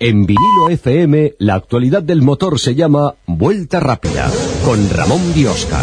En vinilo FM, la actualidad del motor se llama Vuelta Rápida, con Ramón Biosca.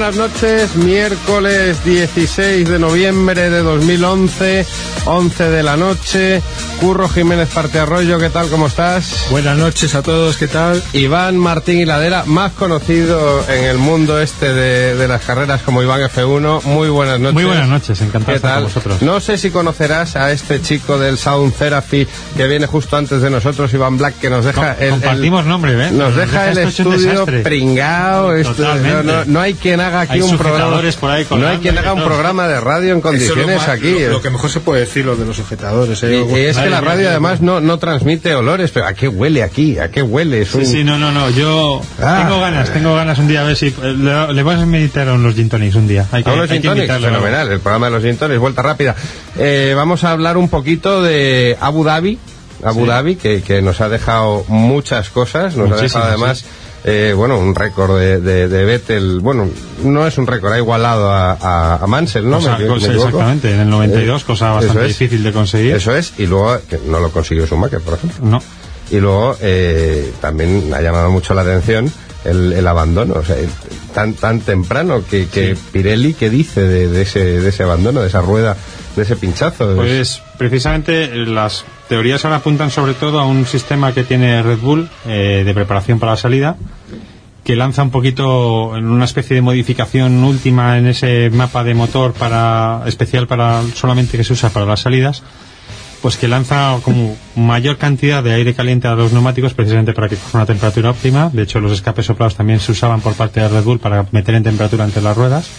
Buenas noches, miércoles 16 de noviembre de 2011, 11 de la noche. Curro Jiménez Parte Arroyo, ¿qué tal? ¿Cómo estás? Buenas noches a todos, ¿qué tal? Iván Martín Hiladera, más conocido en el mundo este de, de las carreras como Iván F1. Muy buenas noches. Muy buenas noches, encantado de ¿Qué estar tal? con vosotros. No sé si conocerás a este chico del Sound Therapy que viene justo antes de nosotros, Iván Black, que nos deja Com- el, compartimos nombre, ¿eh? Nos deja el estudio desastre. pringao. no, no- no hay quien haga aquí Hay un programa. sujetadores por ahí No hay quien haga un programa de radio en es lo condiciones más- aquí. lo- Lo que mejor se puede decir, lo de los sujetadores. ¿eh? Y, y es que La radio además no, no transmite olores, pero ¿a qué huele aquí? ¿A qué huele? Es un- Sí, sí, no, no, no, yo Ah. tengo ganas, tengo ganas un día a ver si eh, le, le vas a invitar a unos gin tonics un día. Hay que, A unos hay gin que tonics, invitarle, fenomenal, el programa de los gin tonics, vuelta rápida. Eh, vamos a hablar un poquito de Abu Dhabi, Abu Sí. Dhabi, que, que nos ha dejado muchas cosas, nos ha dejado además, eh, bueno, un récord de, de, de Vettel, bueno, no es un récord, ha igualado a, a, a Mansell, ¿no? Cosa- ¿Me- me cosa- equivoco? exactamente, en el 92, Eh, cosa bastante es. difícil de conseguir. Eso es, y luego, que no lo consiguió Schumacher, por ejemplo. No. Y luego eh, también ha llamado mucho la atención el, el abandono, o sea, tan tan temprano que, que Pirelli, ¿qué dice de, de ese, de ese abandono, de esa rueda, de ese pinchazo? Pues precisamente las teorías ahora apuntan sobre todo a un sistema que tiene Red Bull eh, de preparación para la salida, que lanza un poquito en una especie de modificación última en ese mapa de motor para especial para solamente que se usa para las salidas, pues que lanza como mayor cantidad de aire caliente a los neumáticos precisamente para que coja una temperatura óptima. De hecho, los escapes soplados también se usaban por parte de Red Bull para meter en temperatura entre las ruedas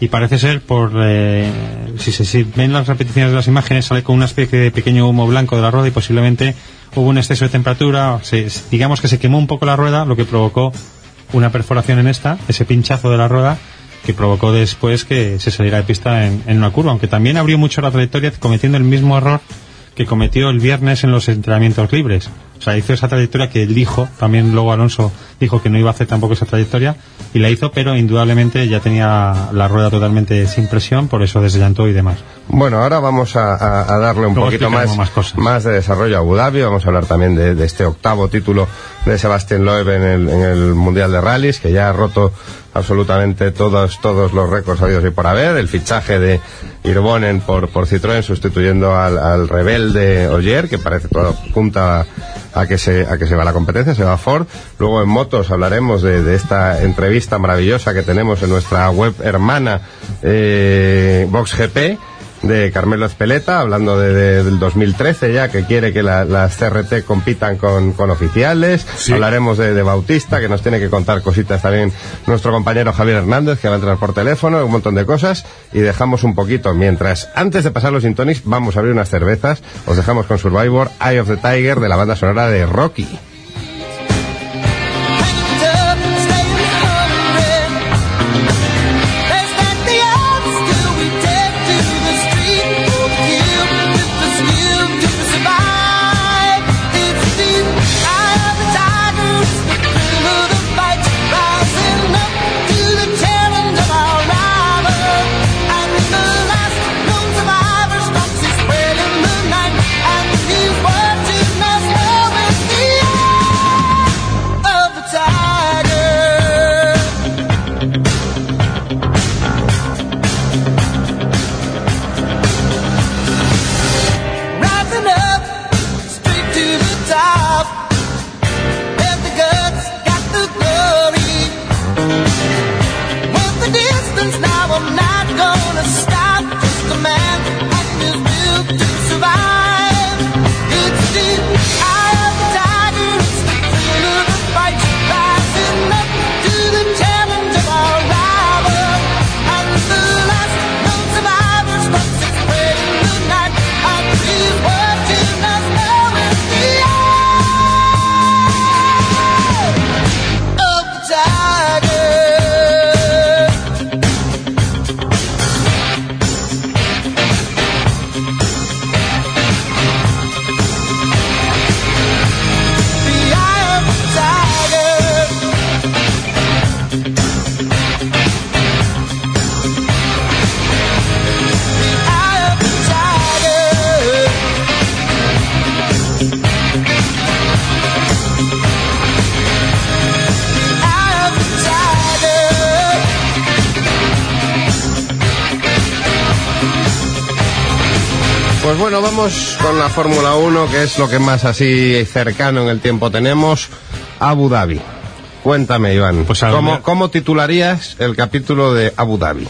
y parece ser por eh, si se ven las repeticiones de las imágenes sale con una especie de pequeño humo blanco de la rueda y posiblemente hubo un exceso de temperatura se- digamos que se quemó un poco la rueda lo que provocó una perforación en esta ese pinchazo de la rueda que provocó después que se saliera de pista en, en una curva aunque también abrió mucho la trayectoria cometiendo el mismo error que cometió el viernes en los entrenamientos libres. O sea, hizo esa trayectoria que él dijo, también luego Alonso dijo que no iba a hacer tampoco esa trayectoria, y la hizo, pero indudablemente ya tenía la rueda totalmente sin presión, por eso desllantó y demás. Bueno, ahora vamos a, a- a darle un Luego poquito más, más cosas. más de desarrollo a Abu Dhabi. Vamos a hablar también de, de este octavo título de Sebastián Loeb en el, en el Mundial de Rallys, que ya ha roto absolutamente todos, todos los récords habidos y por haber. El fichaje de Irbonen por, por Citroën sustituyendo al, al rebelde Ogier, que parece todo apunta a que se a que se va la competencia, se va Ford. Luego en motos hablaremos de, de esta entrevista maravillosa que tenemos en nuestra web hermana eh, VoxGP de Carmelo Espeleta, hablando de, de- del 2013 ya, que quiere que la- las CRT compitan con, con oficiales. Hablaremos de, de Bautista, que nos tiene que contar cositas también nuestro compañero Javier Hernández, que va a entrar por teléfono, un montón de cosas. Y dejamos un poquito, mientras, antes de pasar los Intonics, vamos a abrir unas cervezas. Os dejamos con Survivor, Eye of the Tiger, de la banda sonora de Rocky. Pues bueno, vamos con la Fórmula 1, que es lo que más así cercano en el tiempo tenemos. Abu Dhabi. Cuéntame, Iván, Pues ¿cómo, ver- cómo titularías el capítulo de Abu Dhabi?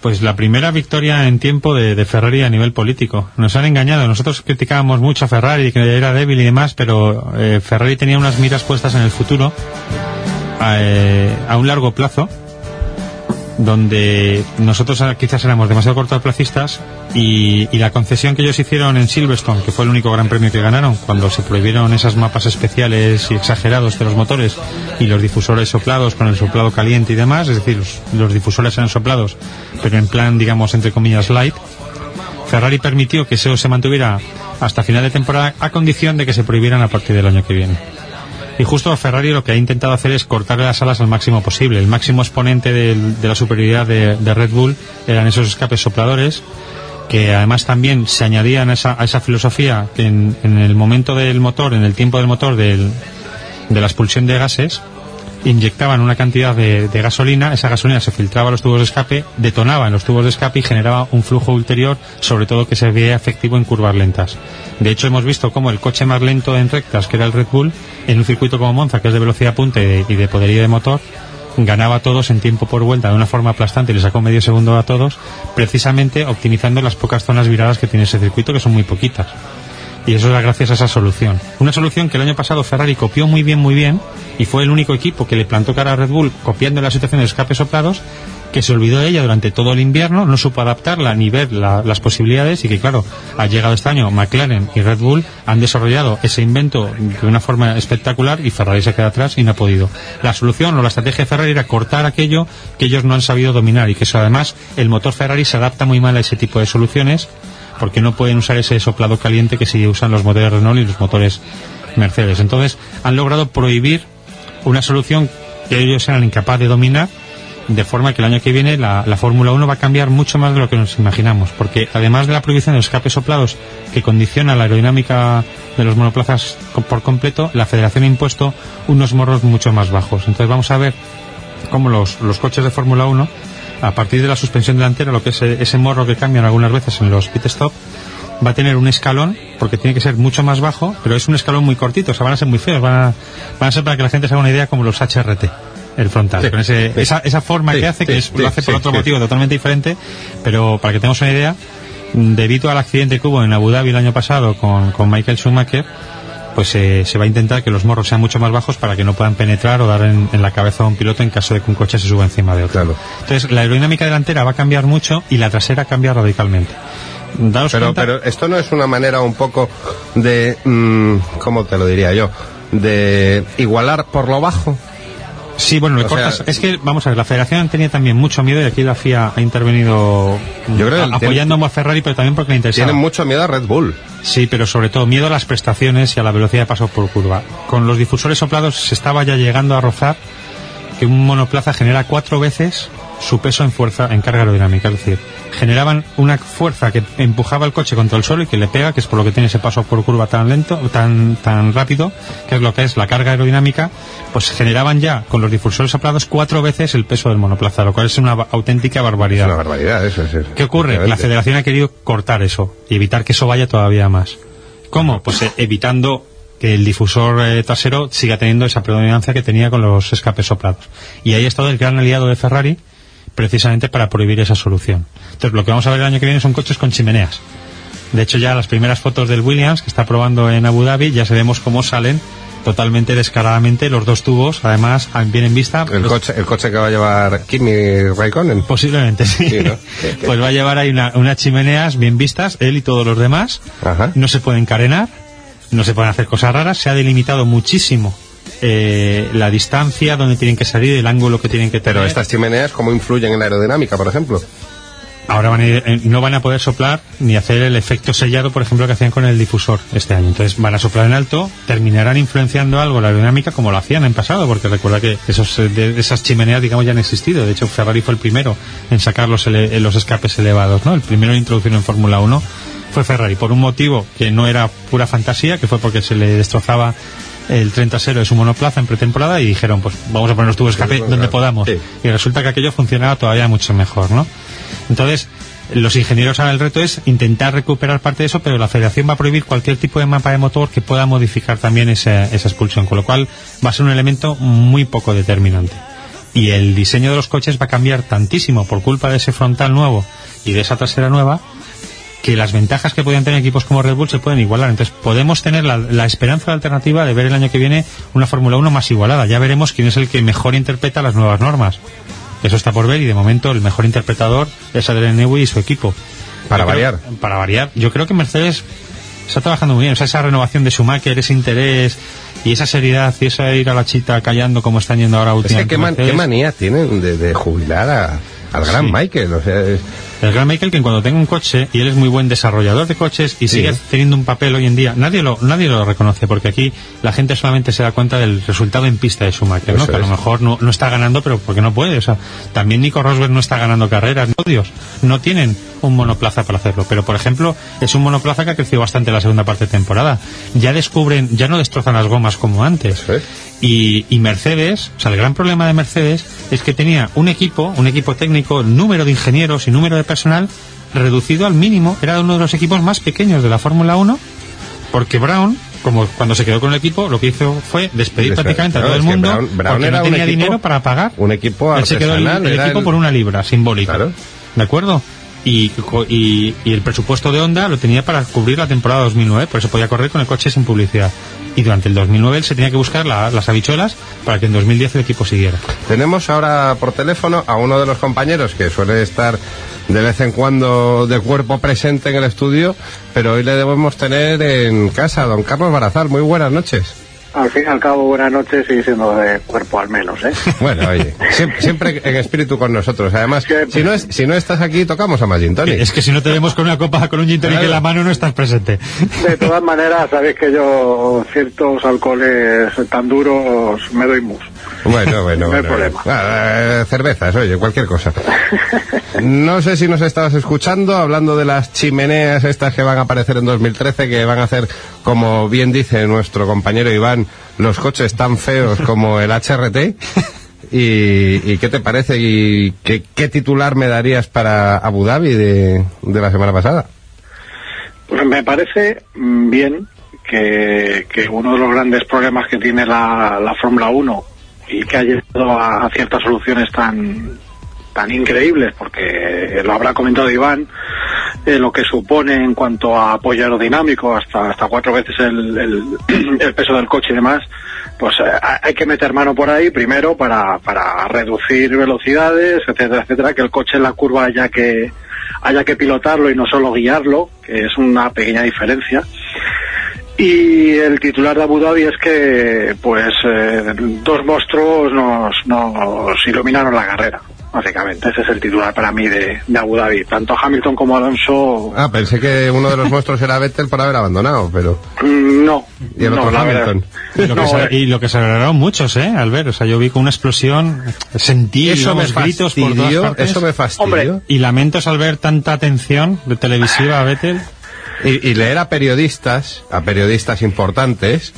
Pues la primera victoria en tiempo de, de Ferrari a nivel político. Nos han engañado. Nosotros criticábamos mucho a Ferrari, que era débil y demás, pero eh, Ferrari tenía unas miras puestas en el futuro a, eh, a un largo plazo, donde nosotros ah, quizás éramos demasiado cortoplacistas y, y la concesión que ellos hicieron en Silverstone, que fue el único gran premio que ganaron, cuando se prohibieron esas mapas especiales y exagerados de los motores y los difusores soplados con el soplado caliente y demás, es decir, los, los difusores eran soplados, pero en plan, digamos, entre comillas, light, Ferrari permitió que eso se mantuviera hasta final de temporada a condición de que se prohibieran a partir del año que viene. Y justo Ferrari lo que ha intentado hacer es cortarle las alas al máximo posible. El máximo exponente de la superioridad de, Red Bull eran esos escapes sopladores, que además también se añadían a esa, filosofía que en, el momento del motor, en el tiempo del motor de la expulsión de gases, inyectaban una cantidad de, gasolina, esa gasolina se filtraba a los tubos de escape, detonaba en los tubos de escape y generaba un flujo ulterior, sobre todo que se veía efectivo en curvas lentas. De hecho, hemos visto cómo el coche más lento en rectas, que era el Red Bull, en un circuito como Monza, que es de velocidad punta y de, y de poderío de motor, ganaba a todos en tiempo por vuelta de una forma aplastante y le sacó medio segundo a todos, precisamente optimizando las pocas zonas viradas que tiene ese circuito, que son muy poquitas. Y eso era gracias a esa solución. Una solución que el año pasado Ferrari copió muy bien, muy bien, y fue el único equipo que le plantó cara a Red Bull copiando la situación de escape soplados, que se olvidó de ella durante todo el invierno, no supo adaptarla ni ver la- las posibilidades, y que claro, ha llegado este año McLaren y Red Bull han desarrollado ese invento de una forma espectacular y Ferrari se queda atrás y no ha podido. La solución o la estrategia de Ferrari era cortar aquello que ellos no han sabido dominar y que eso además el motor Ferrari se adapta muy mal a ese tipo de soluciones porque no pueden usar ese soplado caliente que sí usan los motores Renault y los motores Mercedes. Entonces, han logrado prohibir una solución que ellos eran incapaces de dominar, de forma que el año que viene la, la Fórmula 1 va a cambiar mucho más de lo que nos imaginamos, porque además de la prohibición de los escapes soplados que condiciona la aerodinámica de los monoplazas por completo, la Federación ha impuesto unos morros mucho más bajos. Entonces vamos a ver cómo los, los coches de Fórmula 1, a partir de la suspensión delantera, lo que es eh, ese morro que cambian algunas veces en los pit stop, va a tener un escalón, porque tiene que ser mucho más bajo, pero es un escalón muy cortito, o sea, van a ser muy feos, van a, van a ser para que la gente se haga una idea como los HRT, el frontal, Sí, con ese- sí. esa, esa forma Sí, que hace, que es- lo hace por otro motivo totalmente diferente, pero para que tengamos una idea, debido al accidente que hubo en Abu Dhabi el año pasado con, con Michael Schumacher, pues eh, se va a intentar que los morros sean mucho más bajos para que no puedan penetrar o dar en, en la cabeza a un piloto en caso de que un coche se suba encima de otro. Claro. Entonces, la aerodinámica delantera va a cambiar mucho y la trasera cambia radicalmente. Daos Pero, cuenta- pero esto no es una manera un poco de, mm, ¿cómo te lo diría yo? De igualar por lo bajo. Sí, bueno, le O cortas. sea- es que, vamos a ver, la federación tenía también mucho miedo y aquí la FIA ha intervenido Yo creo a- apoyando a Ferrari, pero también porque le interesaba. Tienen mucho miedo a Red Bull. Sí, pero sobre todo miedo a las prestaciones y a la velocidad de paso por curva. Con los difusores soplados se estaba ya llegando a rozar que un monoplaza genera cuatro veces su peso en fuerza, en carga aerodinámica. Es decir, generaban una fuerza que empujaba el coche contra el suelo y que le pega, que es por lo que tiene ese paso por curva tan lento, tan, tan rápido, que es lo que es la carga aerodinámica, pues generaban ya con los difusores soplados cuatro veces el peso del monoplaza, lo cual es una auténtica Es barbaridad. una barbaridad eso. Es, es- ¿Qué ocurre? La federación ha querido cortar eso y evitar que eso vaya todavía más. ¿Cómo? Pues eh, evitando que el difusor eh, trasero siga teniendo esa predominancia que tenía con los escapes soplados. Y ahí ha estado el gran aliado de Ferrari precisamente para prohibir esa solución. Entonces, lo que vamos a ver el año que viene son coches con chimeneas. De hecho, ya las primeras fotos del Williams, que está probando en Abu Dhabi, ya sabemos cómo salen totalmente descaradamente los dos tubos, además, bien en vista. El, los- coche, el coche que va a llevar Kimi Raikkonen. Posiblemente, sí. Sí, ¿no? pues va a llevar ahí una- unas chimeneas bien vistas, él y todos los demás. Ajá. No se pueden carenar, no se pueden hacer cosas raras. Se ha delimitado muchísimo eh, la distancia donde tienen que salir, el ángulo que tienen que tener. Pero estas chimeneas, ¿cómo influyen en la aerodinámica, por ejemplo? Ahora van a ir- eh, no van a poder soplar ni hacer el efecto sellado, por ejemplo, que hacían con el difusor este año. Entonces van a soplar en alto, terminarán influenciando algo la aerodinámica como lo hacían en pasado, porque recuerda que esos, eh, de- esas chimeneas, digamos, ya han existido. De hecho, Ferrari fue el primero en sacar los, ele- los escapes elevados, ¿no? El primero en introducirlo en Fórmula 1 fue Ferrari, por un motivo que no era pura fantasía, que fue porque se le destrozaba el tren trasero de su monoplaza en pretemporada y dijeron, pues vamos a poner los tubos de escape donde podamos. Sí. Y resulta que aquello funcionaba todavía mucho mejor, ¿no? Entonces, los ingenieros ahora el reto es intentar recuperar parte de eso, pero la federación va a prohibir cualquier tipo de mapa de motor que pueda modificar también esa, esa expulsión, con lo cual va a ser un elemento muy poco determinante. Y el diseño de los coches va a cambiar tantísimo por culpa de ese frontal nuevo y de esa trasera nueva que las ventajas que podían tener equipos como Red Bull se pueden igualar. Entonces podemos tener la, la esperanza alternativa de ver el año que viene una Fórmula 1 más igualada. Ya veremos quién es el que mejor interpreta las nuevas normas. Eso está por ver y de momento el mejor interpretador es Adrian Newey y su equipo. Para Yo creo- variar. para variar. Yo creo que Mercedes está trabajando muy bien. O sea, esa renovación de Schumacher, ese interés y esa seriedad y esa ir a la chita callando como están yendo ahora Es que últimamente. qué, man- Mercedes. qué manía tienen de, de jubilar a- al gran Sí. Michael. O sea, es- El gran Michael que cuando tenga un coche, y él es muy buen desarrollador de coches y Sí. sigue teniendo un papel hoy en día, nadie lo, nadie lo reconoce porque aquí la gente solamente se da cuenta del resultado en pista de Schumacher, ¿no? Eso que a lo mejor no, no está ganando, pero porque no puede. O sea, también Nico Rosberg no está ganando carreras, no Dios, no tienen un monoplaza para hacerlo. Pero por ejemplo, es un monoplaza que ha crecido bastante en la segunda parte de temporada. Ya descubren, ya no destrozan las gomas como antes. Y, y Mercedes, o sea, el gran problema de Mercedes es que tenía un equipo, un equipo técnico, número de ingenieros y número de personal reducido al mínimo. Era uno de los equipos más pequeños de la Fórmula 1, porque Brown, como cuando se quedó con el equipo, lo que hizo fue despedir Despe- prácticamente a todo el mundo Brown- Brown porque no tenía equipo- dinero para pagar. un equipo Él se quedó el, el equipo el- por una libra, simbólico. Claro. ¿De acuerdo? Y, el presupuesto de Honda lo tenía para cubrir la temporada 2009, por eso podía correr con el coche sin publicidad. Y durante el 2009 él se tenía que buscar la- las habichuelas para que en 2010 el equipo siguiera. Tenemos ahora por teléfono a uno de los compañeros que suele estar de vez en cuando de cuerpo presente en el estudio, pero hoy le debemos tener en casa, don Carlos Barazal. Muy buenas noches. Al fin y al cabo, buenas noches y siendo de cuerpo al menos, ¿eh? Bueno, oye, siempre, siempre en espíritu con nosotros. Además, Siempre. si no, es, si no estás aquí, tocamos a Magin Tonic. Es que si no te vemos con una copa, con un gin tonic Claro. en la mano, no estás presente. De todas maneras, sabéis que yo ciertos alcoholes tan duros me doy mus. Bueno, bueno, No hay bueno. problema. Ah, eh, cervezas, oye, cualquier cosa. No sé si nos estabas escuchando hablando de las chimeneas estas que van a aparecer en 2013, que van a hacer, como bien dice nuestro compañero Iván, los coches tan feos como el HRT. ¿Y, y qué te parece? ¿Y qué, qué titular me darías para Abu Dhabi de, la semana pasada? Pues me parece mm, bien que, que uno de los grandes problemas que tiene la, la Fórmula 1 y que ha llegado a, a ciertas soluciones tan tan increíbles, porque lo habrá comentado Iván, lo que supone en cuanto a apoyo aerodinámico, hasta, hasta cuatro veces el, el, el peso del coche y demás, pues eh, hay- hay que meter mano por ahí primero para, para reducir velocidades, etcétera, etcétera, que el coche en la curva haya que, haya que pilotarlo y no solo guiarlo, que es una pequeña diferencia. Y el titular de Abu Dhabi es que, pues, eh, dos monstruos nos, nos iluminaron la carrera, básicamente. Ese es el titular para mí de, de Abu Dhabi. Tanto Hamilton como Alonso, Ah, pensé que uno de los monstruos era Vettel por haber abandonado, pero... mm, no. Y el no, otro. Hamilton. Y lo, que No, se, eh, y lo que se alegraron muchos, ¿eh? Al ver, o sea, yo vi con una explosión, sentí Eso me gritos por todas partes. eso me fastidió. Hombre. Y lamentos al ver tanta atención de televisiva a Vettel. Y, y leer a periodistas, a periodistas importantes,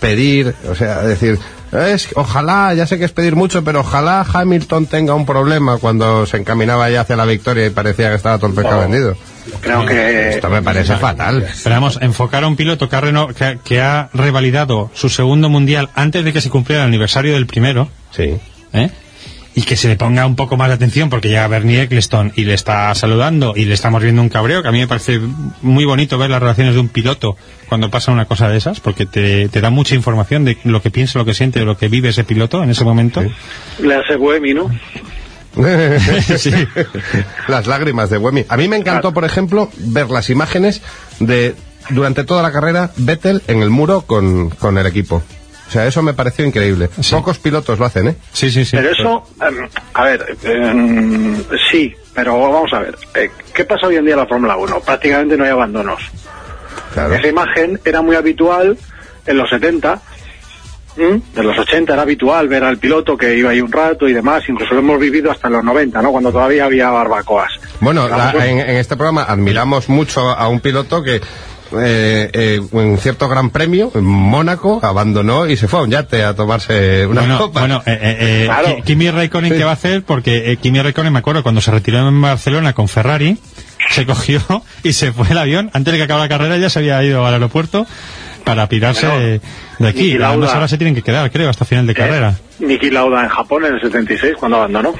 pedir, o sea, decir, es, ojalá, ya sé que es pedir mucho, pero ojalá Hamilton tenga un problema cuando se encaminaba ya hacia la victoria y parecía que estaba todo el pescado vendido. creo que Esto me parece fatal. Pero vamos, enfocar a un piloto que ha, reno- que, ha- que ha revalidado su segundo mundial antes de que se cumpliera el aniversario del primero, Sí. ¿eh? Y que se le ponga un poco más de atención porque llega Bernie Eccleston y le está saludando y le estamos viendo un cabreo, que a mí me parece muy bonito ver las relaciones de un piloto cuando pasa una cosa de esas, porque te, te da mucha información de lo que piensa, lo que siente, lo que vive ese piloto en ese momento. Le hace Buemi, ¿no? Sí. Las lágrimas de Wemi. A mí me encantó, por ejemplo, ver las imágenes de durante toda la carrera Vettel en el muro con, con el equipo. O sea, eso me pareció increíble. Pocos pilotos lo hacen, ¿eh? Sí, sí, sí. Pero eso, em, a ver, em, sí, pero vamos a ver. eh, ¿Qué pasa hoy en día en la Fórmula 1? Prácticamente no hay abandonos. Claro. Esa imagen era muy habitual en los 70. ¿m? En los 80 era habitual ver al piloto que iba ahí un rato y demás. Incluso lo hemos vivido hasta en los 90, ¿no? Cuando todavía había barbacoas. Bueno, la- Vamos, en, en este programa admiramos mucho a un piloto que eh, eh, en cierto gran premio, en Mónaco, abandonó y se fue a un yate a tomarse una bueno, copa. bueno, eh, eh, eh, Claro. Kimi Raikkonen, ¿qué va a hacer? Porque eh, Kimi Raikkonen, me acuerdo, cuando se retiró en Barcelona con Ferrari, se cogió y se fue el avión. Antes de que acabara la carrera ya se había ido al aeropuerto para pirarse Bueno, de, aquí. Además ahora se tienen que quedar, creo, hasta final de carrera. Eh, Niki Lauda en Japón en el 76, cuando abandonó.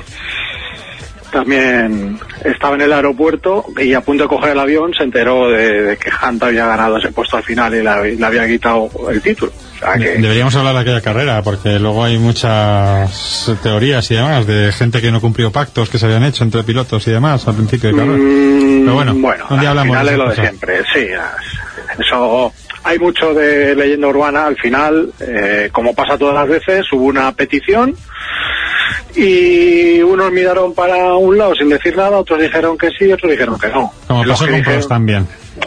También estaba en el aeropuerto y a punto de coger el avión se enteró de, de que Hunt había ganado ese puesto al final y le, había quitado el título. O sea que, Deberíamos hablar de aquella carrera, porque luego hay muchas teorías y demás de gente que no cumplió pactos que se habían hecho entre pilotos y demás al principio de carrera. Mm, Pero bueno, día al hablamos final de es lo de siempre, sí. es- Eso, hay mucho de leyenda urbana. Al final, eh, como pasa todas las veces, hubo una petición y unos miraron para un lado sin decir nada, otros dijeron que sí, otros dijeron que no. Como Los pasó con dijeron- también.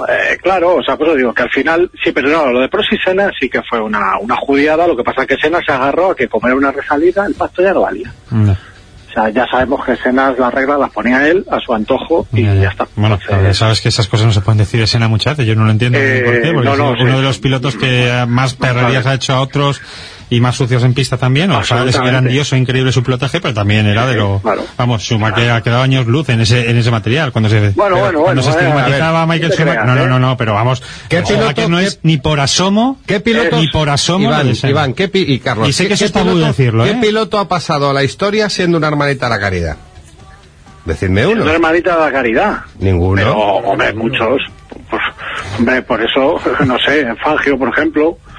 eh, claro, o sea, pues digo que al final, sí, pero no, lo de Prost y Senna sí que fue una, una judiada, lo que pasa es que Senna se agarró a que como era una resalida, el pacto ya no valía. No. O sea, ya sabemos que Senna las reglas las ponía él a su antojo y Ya, está. Bueno, Entonces, pero sabes que esas cosas no se pueden decir de Sena muchas veces, yo no lo entiendo Eh, por qué, porque no, es no, uno sí. de los pilotos que más perrerías ha hecho a otros y más sucios en pista también, o sea, es Absolutamente. grandioso, increíble su pilotaje, pero también era de lo... claro. Vamos, Schumacher ha quedado años luz en ese en ese material, cuando se, Bueno, bueno, cuando bueno, se estigmatizaba a a Michael Schumacher. creas, No, no, ¿eh? no, no, pero vamos, ¿Qué piloto- no es ni por asomo, ¿Qué pilotos? ni por asomo Iván, ¿qué pi- y Carlos. Y sé ¿qué- que eso qué es tabú piloto- decirlo, ¿Qué ¿eh? piloto ha pasado a la historia siendo una hermanita de la caridad? Decidme uno. Una hermanita de la caridad. Ninguno. Pero, hombre, muchos. Pues, hombre, por eso, no sé, en Fangio, por ejemplo, A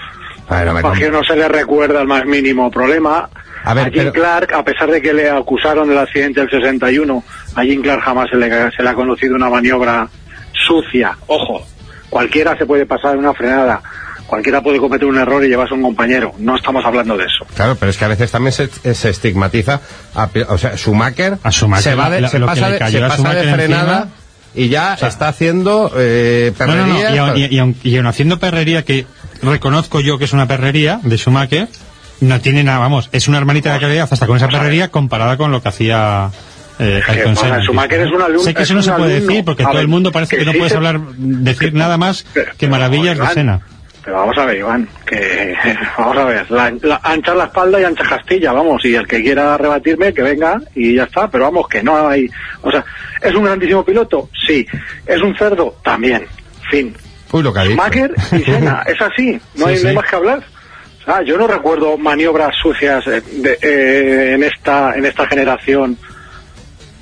ver, no me a Fangio no se le recuerda el más mínimo problema. A ver, Jim pero- Clark, a pesar de que le acusaron del accidente del 61, a Jim Clark jamás se le, se le ha conocido una maniobra sucia. Ojo, cualquiera se puede pasar una frenada, cualquiera puede cometer un error y llevarse a un compañero. No estamos hablando de eso. Claro, pero es que a veces también se, se estigmatiza. A, o sea, Schumacher, A Schumacher, se, va de, la- se lo que pasa, le de, cayó se a pasa de frenada encima. y ya está haciendo eh, No, no, no, perrerías. y, aun- y- y y aun haciendo perrería que reconozco yo que es una perrería de Schumacher, no tiene nada, vamos, es una hermanita de calidad hasta con esa perrería comparada con lo que hacía eh, que, bueno, Senna. Schumacher es un alumno- Sé que es eso no se puede alumno. decir porque A todo ver, el mundo parece que, que no puedes hablar, decir nada más Pero- que maravillas de Senna. Pero vamos a ver, Iván, que vamos a ver, la, la- ancha la espalda y ancha Castilla, vamos, y el que quiera rebatirme, que venga y ya está, pero vamos, que no hay, o sea, ¿es un grandísimo piloto? Sí. ¿Es un cerdo? También. Fin. Uy, lo que. Schumacher y Senna, es así, no Sí, hay sí. no hay más que hablar. Yo no recuerdo maniobras sucias eh, de- eh, en esta en esta generación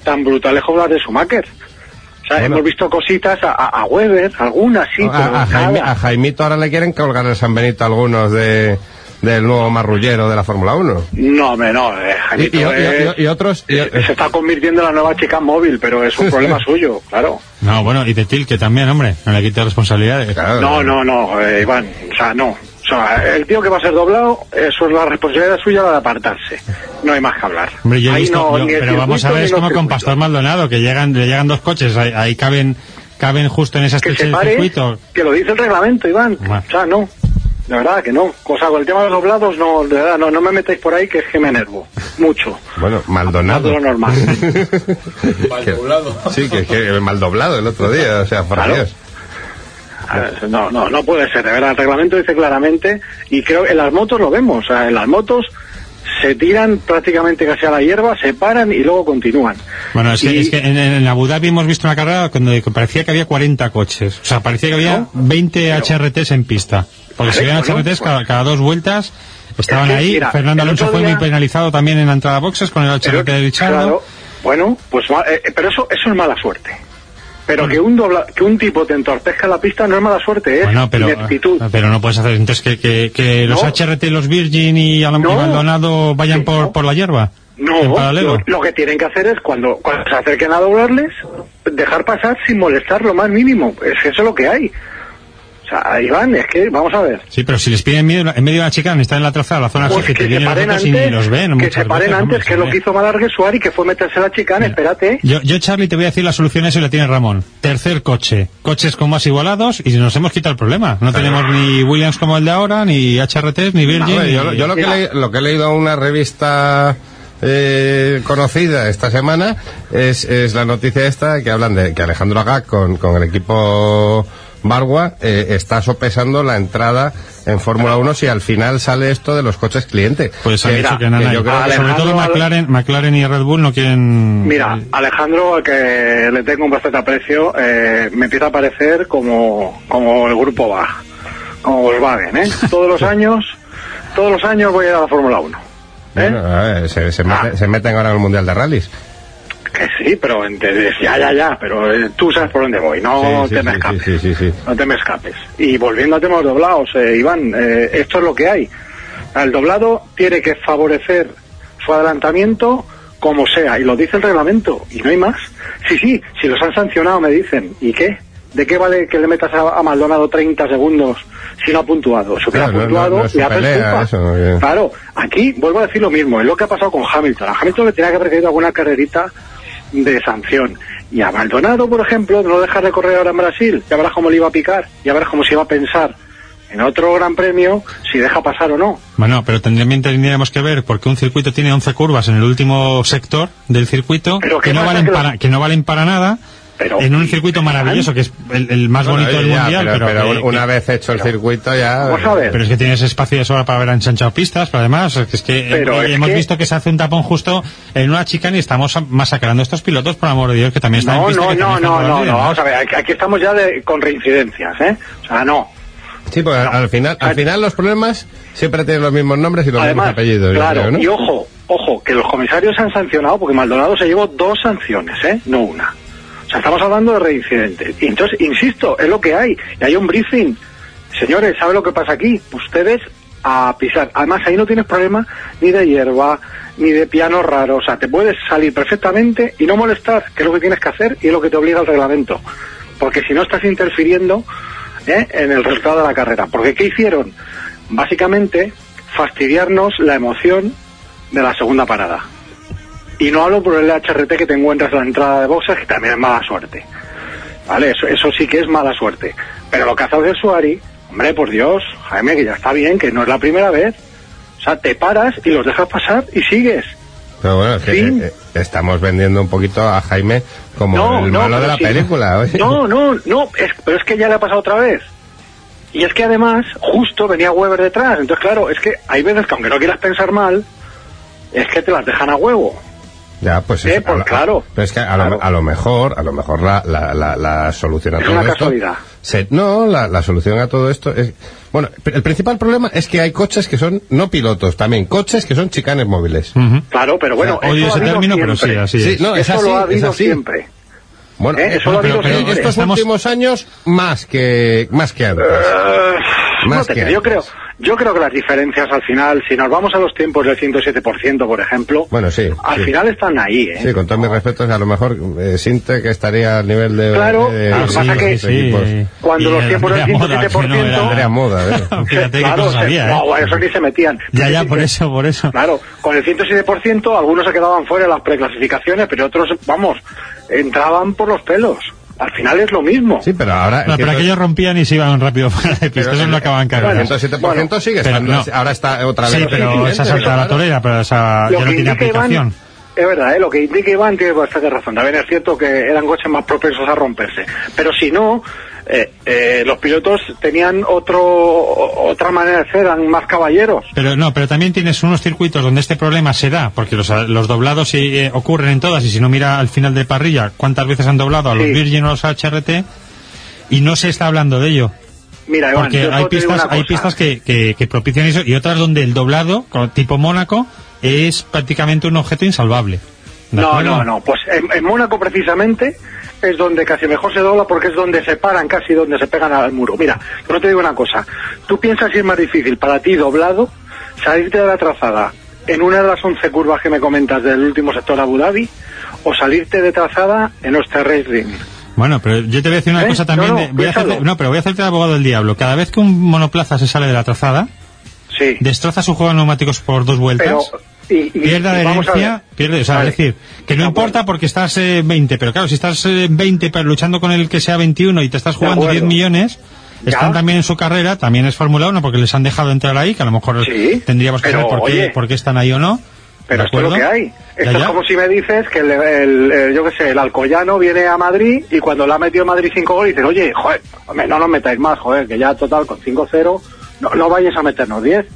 tan brutales como las de Schumacher. O sea, Bueno. hemos visto cositas a, a- Weber, algunas sí, pero a, a Jaime- a Jaimito ahora le quieren colgar el San Benito a algunos de, del nuevo marrullero de la Fórmula 1. No, hombre, no. eh, Y, Jaimito y- y- es- y- y otros. y- se está convirtiendo en la nueva chica móvil, pero es un problema suyo, claro. No, bueno, y de Tilke también, hombre, no le quite responsabilidades. claro, No, no, no, eh, Iván, o sea, no. O sea, el tío que va a ser doblado, eso es la responsabilidad suya la de apartarse. No hay más que hablar. Hombre, yo he visto, no, yo- pero vamos a ver, es como con. Pastor Maldonado, que llegan, le llegan dos coches, ahí, ahí caben, caben justo en esa Que estrecha se del pare, circuito. que lo dice el reglamento, Iván. Bueno. O sea, no. De verdad que no. O sea, con el tema de los doblados, no, de verdad, no, no me metáis por ahí que es que me enervo. Mucho. Bueno, Maldonado. Lo normal. Que- Sí, que, que mal doblado el otro día, o sea, por Claro. Dios. Ver, No, no, no puede ser, de verdad. El reglamento dice claramente, y creo que en las motos lo vemos, o sea, en las motos se tiran prácticamente casi a la hierba, se paran y luego continúan. Bueno, es que, es que en, en Abu Dhabi hemos visto una carrera donde parecía que había 40 coches. O sea, parecía que había No, 20 HRTs en pista. Porque se veían Correcto, ¿no? Cada, cada dos vueltas Estaban Es que, ahí, mira, Fernando Alonso fue día- muy penalizado también en la entrada a boxes con el HRT de Richardo. Claro, bueno, pues ma- eh, pero eso, eso es mala suerte. Pero que un dobla, que un tipo te entorpezca la pista no es mala suerte, es Bueno, pero, ineptitud. pero no puedes hacer entonces que, que, que los. HRT, los Virgin y Alam- No. y Maldonado vayan Sí, por, por la hierba. No, lo, lo que tienen que hacer es cuando, cuando se acerquen a doblarles, dejar pasar sin molestar lo más mínimo. Es que eso es lo que hay. O sea, Iván, es que, vamos a ver. Sí, pero si les piden en medio, en medio de la chicana, están en la trazada, la zona Pues y te que se vienen los paren antes, y ni los ven. que se paren veces, antes, hombre, que es lo que hizo Malargue Suárez, que fue meterse a la chicana, espérate. Yo, yo, Charlie, te voy a decir la solución a eso y la tiene Ramón. Tercer coche. Coches con más igualados y nos hemos quitado el problema. No tenemos ni Williams como el de ahora, ni HRTs, ni Virgin. Yo, yo lo, que le- lo que he leído en una revista eh, conocida esta semana es, es la noticia esta que hablan de que Alejandro Agag con, con el equipo Bargua eh, está sopesando la entrada en Fórmula 1 si al final sale esto de los coches cliente. Pues han Que- dicho que nada. que yo creo que Sobre todo McLaren, McLaren y Red Bull no quieren... Mira, Alejandro, al que le tengo un bastante aprecio, eh, me empieza a parecer como, como el grupo Bach, como Volkswagen, ¿eh? Todos los años, todos los años voy a ir a la Fórmula 1. ¿eh? Bueno, a ver, se, se Ah. mete- se meten ahora en el Mundial de Rallys. Que sí, pero ente- ya, ya, ya, pero eh, tú sabes por dónde voy, no Sí, sí, te me escapes. sí. No te me escapes. Y volviendo a temas doblados, eh, Iván, eh, esto es lo que hay. El doblado tiene que favorecer su adelantamiento como sea, y lo dice el reglamento, y no hay más. Sí, sí, si los han sancionado me dicen, ¿y qué? ¿De qué vale que le metas a, a Maldonado 30 segundos si no ha puntuado? Si Claro, no- no- puntuado, no le eso, no, que- Claro, aquí vuelvo a decir lo mismo, es lo que ha pasado con Hamilton. A Hamilton le tenía que haber caído alguna carrerita de sanción. Y a Maldonado, por ejemplo, no dejar de correr ahora en Brasil, ya verás cómo le iba a picar, ya verás cómo se iba a pensar en otro gran premio si deja pasar o no. Bueno, pero también tendríamos que ver porque un circuito tiene 11 curvas en el último sector del circuito que ¿qué no, valen que para, que no valen para nada Pero- en un circuito maravilloso que es el, el más Bueno, bonito del ya, mundial, pero, pero, pero que- una que- vez hecho el circuito ya... Vamos a ver. pero es que tienes espacio de sobra para haber ensanchado pistas, pero además es que, Pero eh, es hemos que- visto que se hace un tapón justo en una chicana y estamos masacrando a estos pilotos, por amor de Dios, que también están en No, pista, no, no, no, no, no, vamos a ver, aquí, estamos ya de, con reincidencias, ¿eh? O sea, no. Sí, pues al final, al final los problemas siempre tienen los mismos nombres y los mismos apellidos. claro, creo, ¿no? y ojo, ojo, que los comisarios se han sancionado porque Maldonado se llevó dos sanciones, ¿eh? No una. Sea, estamos hablando de reincidentes. Y entonces, insisto, es lo que hay. Y hay un briefing. Señores, ¿sabe lo que pasa aquí? Ustedes a pisar. Además, ahí no tienes problema ni de hierba, ni de piano raro. O sea, te puedes salir perfectamente y no molestar, que es lo que tienes que hacer y es lo que te obliga el reglamento. Porque si no estás interfiriendo ¿eh? en el resultado de la carrera. Porque ¿qué hicieron? Básicamente, fastidiarnos la emoción de la segunda parada. Y no hablo por el HRT que te encuentras en la entrada de boxes, que también es mala suerte. ¿Vale? Eso, eso sí que es mala suerte. Pero lo que hace el Suari, hombre, por Dios, Jaime, que ya está bien, que no es la primera vez. O sea, te paras y los dejas pasar y sigues. Pero bueno, es que, Sí. eh, eh, estamos vendiendo un poquito a Jaime como No, el no, malo de la sí. película. oye. No, no, no, es- pero es que ya le ha pasado otra vez. Y es que además, justo venía Weber detrás. Entonces, claro, es que hay veces que aunque no quieras pensar mal, es que te las dejan a huevo. Ya, pues Eh, es- pues a lo- claro. Pero es que a, Claro. lo, a lo mejor, a lo mejor la, la, la, la solución a Es todo una esto. casualidad. se- no, la, la solución a todo esto es. Bueno, el principal problema es que hay coches que son no pilotos, también coches que son chicanes móviles. Ujú. Claro, pero bueno, O sea, odio eso ese término, pero sí, así Sí, es. no, es eso así, lo ha es habido así. siempre. Bueno, Eh, eso eh, lo ha pero- habido pero siempre. estos estamos- últimos años más que más que antes. Eh, Más fíjate que yo antes. creo, yo creo que las diferencias al final, si nos vamos a los tiempos del 107%, por ejemplo, Bueno, sí, al sí. final están ahí, ¿eh? Sí, con todos mis respetos, a lo mejor eh, Sinte que estaría al nivel de. Claro, lo de- que pasa que-. Cuando Y los tiempos del Andrea Moda, que no 107%, era- Andrea Moda, ¿eh? Fíjate qué claro, se- ¿eh? no, eso ni se metían. Ya, ya, por eso, por eso. Claro, con el 107% algunos se quedaban fuera de las preclasificaciones, pero otros, vamos, entraban por los pelos. Al final es lo mismo. Sí, pero ahora. No, pero aquellos rompían y se iban rápido fuera de pista, eso no acababan El cargando. 107% sigue Pero estando. no. Ahora está otra vez. Sí, pero esa salta a la torera, pero esa Lo ya no tiene aplicación. Es verdad, ¿eh? lo que indica Iván tiene bastante razón. También es cierto que eran coches más propensos a romperse. Pero si no, eh, eh, los pilotos tenían otro otra manera de ser, eran más caballeros. Pero no, pero también tienes unos circuitos donde este problema se da, porque los, los doblados sí, eh, ocurren en todas, y si no mira al final de parrilla cuántas veces han doblado a los Sí. Virgin o los HRT, y no se está hablando de ello. Mira, Iván, Porque hay pistas, hay pistas que, que, que propician eso y otras donde el doblado, tipo Mónaco, es prácticamente un objeto insalvable. ¿De No, no, no. Pues en, en Mónaco precisamente es donde casi mejor se dobla porque es donde se paran casi donde se pegan al muro. Mira, yo te digo una cosa. Tú piensas si es más difícil para ti doblado salirte de la trazada en una de las 11 curvas que me comentas del último sector Abu Dhabi o salirte de trazada en Osterreich Ring. Bueno, pero yo te voy a decir una ¿Eh? cosa también. No, no, de- voy a hacerte- no, pero voy a hacerte el abogado del diablo. Cada vez que un monoplaza se sale de la trazada, Sí. destroza su juego de neumáticos por dos vueltas. Pero y, y- pierde y vamos a ver. adherencia, pierde, o sea, Vale. es decir, que no De importa porque estás eh, 20, pero claro, si estás eh, 20 pero luchando con el que sea 21 y te estás De jugando acuerdo. 10 millones, Ya. están también en su carrera, también es Fórmula 1 porque les han dejado entrar ahí, que a lo mejor Sí, tendríamos que pero, saber por qué, oye, por qué están ahí o no. Pero ¿de esto es lo que hay. Esto ya. es como si me dices que el, el- el- yo qué sé, el Alcoyano viene a Madrid y cuando le ha metido Madrid 5 goles dices, oye, joder, no nos metáis más, joder, que ya total con 5-0 no, no vayas a meternos 10.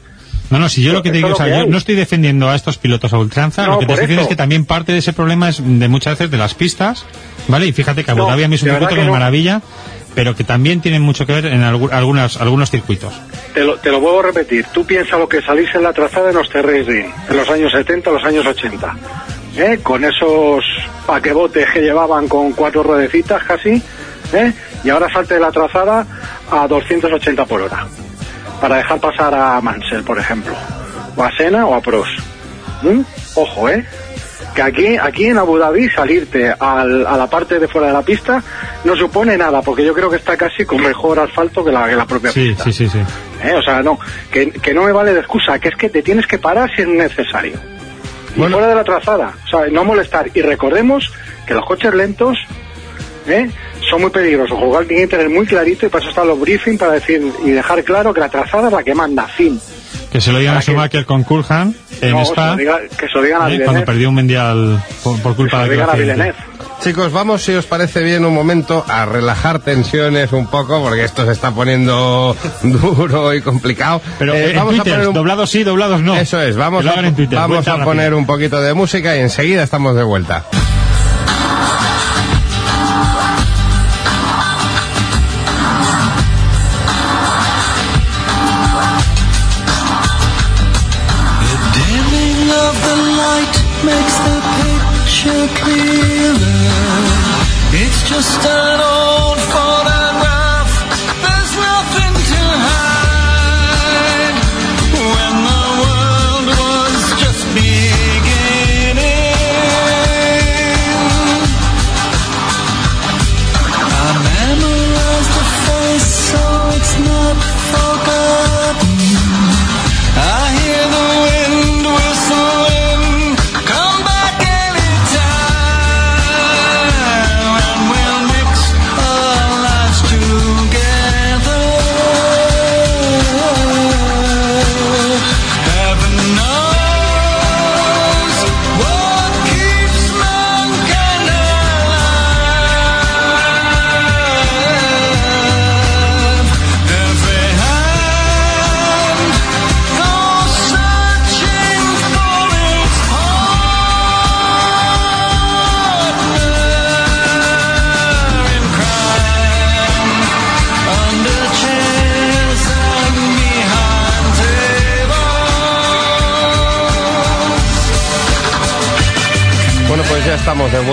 No, no, si yo lo que te digo, es o sea, yo no estoy defendiendo a estos pilotos a ultranza, No, lo que te estoy diciendo es que también parte de ese problema es de muchas veces de las pistas, ¿vale? Y fíjate que Abu Dhabi a mí es un circuito que no. maravilla, pero que también tienen mucho que ver en algu- algunas, algunos circuitos. Te lo, te lo vuelvo a repetir, tú piensas lo que salirse en la trazada en Osterreich Ring, en los años 70, los años 80, ¿eh? con esos paquebotes que llevaban con cuatro ruedecitas casi, ¿eh? y ahora salte de la trazada a 280 por hora, para dejar pasar a Mansell, por ejemplo, o a Senna o a Prost. ¿Mm? Ojo, ¿eh? Que aquí, aquí en Abu Dhabi salirte al- a la parte de fuera de la pista no supone nada, porque yo creo que está casi con mejor asfalto que la, que la propia Sí, pista. sí, sí, sí. ¿eh? O sea, no, que, que no me vale de excusa, que es que te tienes que parar si es necesario. Y Bueno. fuera de la trazada, o sea, no molestar. Y recordemos que los coches lentos ¿eh? son muy peligrosos. Jugar tiene que tener muy clarito y para eso están los briefings para decir y dejar claro que la trazada es la que manda, fin. Que se lo digan a que- Schumacher con Kulhan en No, Spa, se lo diga- que se lo digan a ¿eh? Villeneuve. cuando perdió un mundial por, por Que culpa se de lo digan a aquel accidente. Villeneuve. Chicos, vamos, si os parece bien, un momento a relajar tensiones un poco, porque esto se está poniendo duro y complicado. Pero Eh, eh, en vamos a poner un... doblados sí, doblados no. Eso es, vamos a, hagan en Twitter, vamos a poner un poquito de música y enseguida estamos de vuelta. just a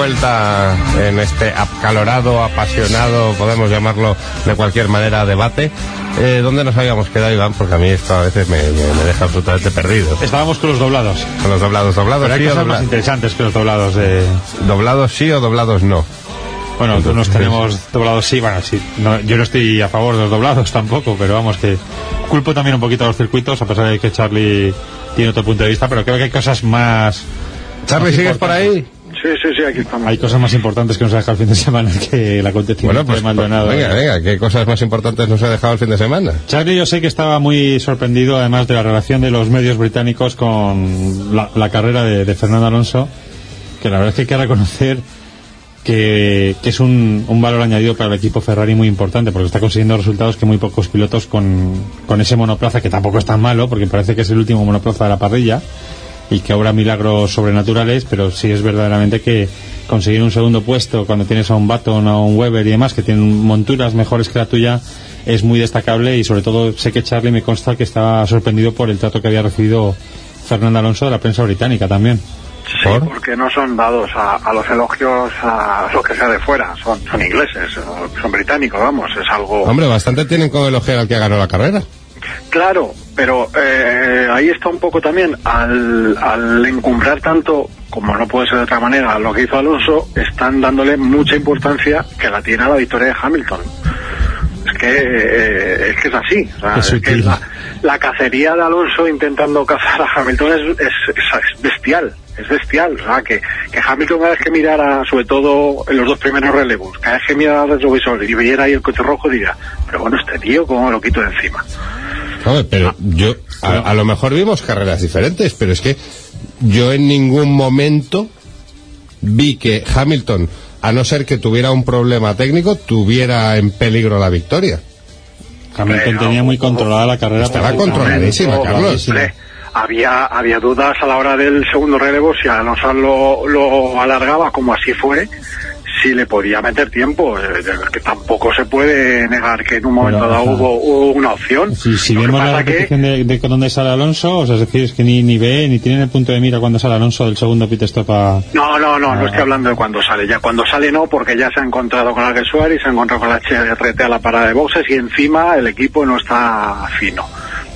vuelta en este acalorado, apasionado, podemos llamarlo de cualquier manera, debate. Eh, ¿Dónde nos habíamos quedado, Iván? Porque a mí esto a veces me, me- me deja absolutamente perdido. Estábamos con los doblados. Con los doblados, doblados Pero hay sí cosas dobla- más interesantes que los doblados de... doblados sí o doblados no. Bueno, nos tenemos doblados sí, bueno, sí. No, yo no estoy a favor de los doblados tampoco, pero vamos que culpo también un poquito a los circuitos, a pesar de que Charlie tiene otro punto de vista, pero creo que hay cosas más... Charlie, ¿sigues por ahí? Sí, sí, sí, aquí estamos. Hay cosas más importantes que nos ha dejado el fin de semana que el acontecimiento Bueno, pues de Maldonado. venga, venga, ¿qué cosas más importantes nos ha dejado el fin de semana? Charlie yo sé que estaba muy sorprendido además de la relación de los medios británicos con la, la carrera de, de Fernando Alonso, que la verdad es que hay que reconocer que, que es un, un valor añadido para el equipo Ferrari muy importante, porque está consiguiendo resultados que muy pocos pilotos con, con ese monoplaza, que tampoco es tan malo, porque parece que es el último monoplaza de la parrilla, y que obra milagros sobrenaturales, pero sí es verdaderamente que conseguir un segundo puesto cuando tienes a un Baton, a un Weber y demás, que tienen monturas mejores que la tuya, es muy destacable y sobre todo sé que Charlie me consta que estaba sorprendido por el trato que había recibido Fernando Alonso de la prensa británica también. Sí, porque no son dados a, a los elogios a lo que sea de fuera, son, son ingleses, son británicos, vamos, es algo... Hombre, bastante tienen con elogiar al que ganó la carrera. Claro, pero eh, ahí está un poco también, al, al encumbrar tanto, como no puede ser de otra manera, lo que hizo Alonso, están dándole mucha importancia que la tiene a la victoria de Hamilton. Es que, eh, es, que es así. o sea, Es es que sutil. la, la cacería de Alonso intentando cazar a Hamilton es, es, es- es bestial. Es bestial. O sea, que, que Hamilton cada vez que mirara, sobre todo en los dos primeros relevos, cada vez que mirara al retrovisor y viera ahí el coche rojo, diría, pero bueno, este tío, ¿cómo me lo quito de encima? Pero yo, a, a lo mejor vimos carreras diferentes, pero es que yo en ningún momento vi que Hamilton, a no ser que tuviera un problema técnico, tuviera en peligro la victoria. Hamilton tenía muy controlada la carrera. Estaba controladísima, Carlos. había, había dudas a la hora del segundo relevo si Alonso lo, lo alargaba como así fue, si le podía meter tiempo. Eh, Que tampoco se puede negar que en un momento dado hubo, hubo una opción. Si, si vemos la que- repetición de, de dónde sale Alonso, o sea, es decir, es que ni, ni ve ni tiene el punto de mira cuando sale Alonso del segundo pit stop a... No, no, no, no Ah. estoy hablando de cuando sale. Ya cuando sale no, porque ya se ha encontrado con Alguer Suárez, se ha encontrado con la HRT a la parada de boxes y encima el equipo no está fino.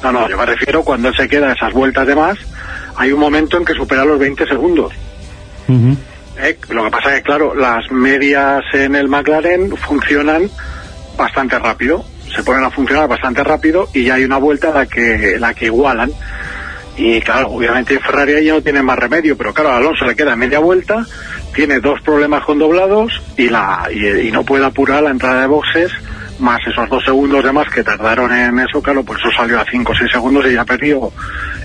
No, no, yo me refiero cuando él se queda esas vueltas de más, hay un momento en que supera los 20 segundos. ¿Eh? Lo que pasa es que, claro, las medias en el McLaren funcionan bastante rápido. Se ponen a funcionar bastante rápido y ya hay una vuelta en la que, la que igualan. Y claro, obviamente en Ferrari ahí no tiene más remedio, pero claro, a Alonso le queda media vuelta, tiene dos problemas con doblados y, la, y, y no puede apurar la entrada de boxes, más esos dos segundos de más que tardaron en eso, claro, por eso salió a cinco o seis segundos y ya perdió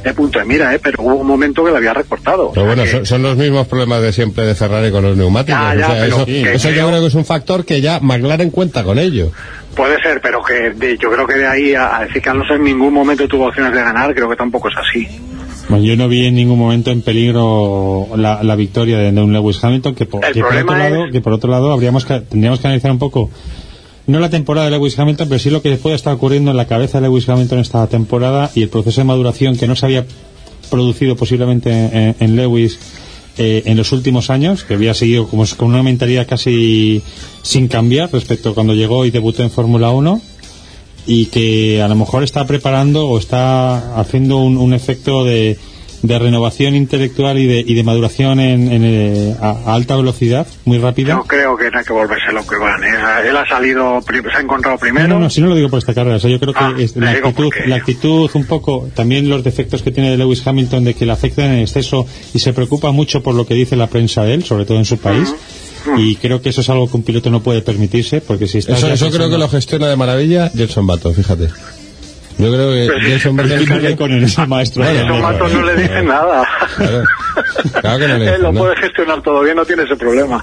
el punto de mira, ¿eh? pero hubo un momento que le había recortado. Pero O sea bueno, que- son, son los mismos problemas de siempre de Ferrari con los neumáticos. Ya, o ya, sea, eso, que eso yo creo- que es un factor que ya McLaren cuenta con ello. Puede ser, pero que de- yo creo que de ahí a, a decir que Alonso en ningún momento tuvo opciones de ganar, creo que tampoco es así. Bueno, yo no vi en ningún momento en peligro la, la victoria de, de un Lewis Hamilton, que por, que por otro lado, que por otro lado habríamos que, tendríamos que analizar un poco no la temporada de Lewis Hamilton, pero sí lo que puede estar ocurriendo en la cabeza de Lewis Hamilton esta temporada y el proceso de maduración que no se había producido posiblemente en, Lewis eh, en los últimos años, que había seguido como con una mentalidad casi sin cambiar respecto a cuando llegó y debutó en Fórmula 1 y que a lo mejor está preparando o está haciendo un, un efecto de, de renovación intelectual y de, y de maduración en, en, eh, a, a alta velocidad, muy rápida. Yo creo que no hay que volverse loco Iván. ¿eh? Él ha salido, se ha encontrado primero. no, no, si no lo digo por esta carrera, o sea, yo creo que Ah, es la, actitud, porque- la actitud un poco, también los defectos que tiene Lewis Hamilton de que le afectan en exceso y se preocupa mucho por lo que dice la prensa de él, sobre todo en su país. Y creo que eso es algo que un piloto no puede permitirse, porque si está Eso, eso creo que lo gestiona de maravilla Jenson Button, fíjate. Yo creo que Jenson Button... con él es el maestro. Bueno, matos no le dicen nada. Claro, claro que no le Él dicen lo puede gestionar todo bien, no tiene ese problema.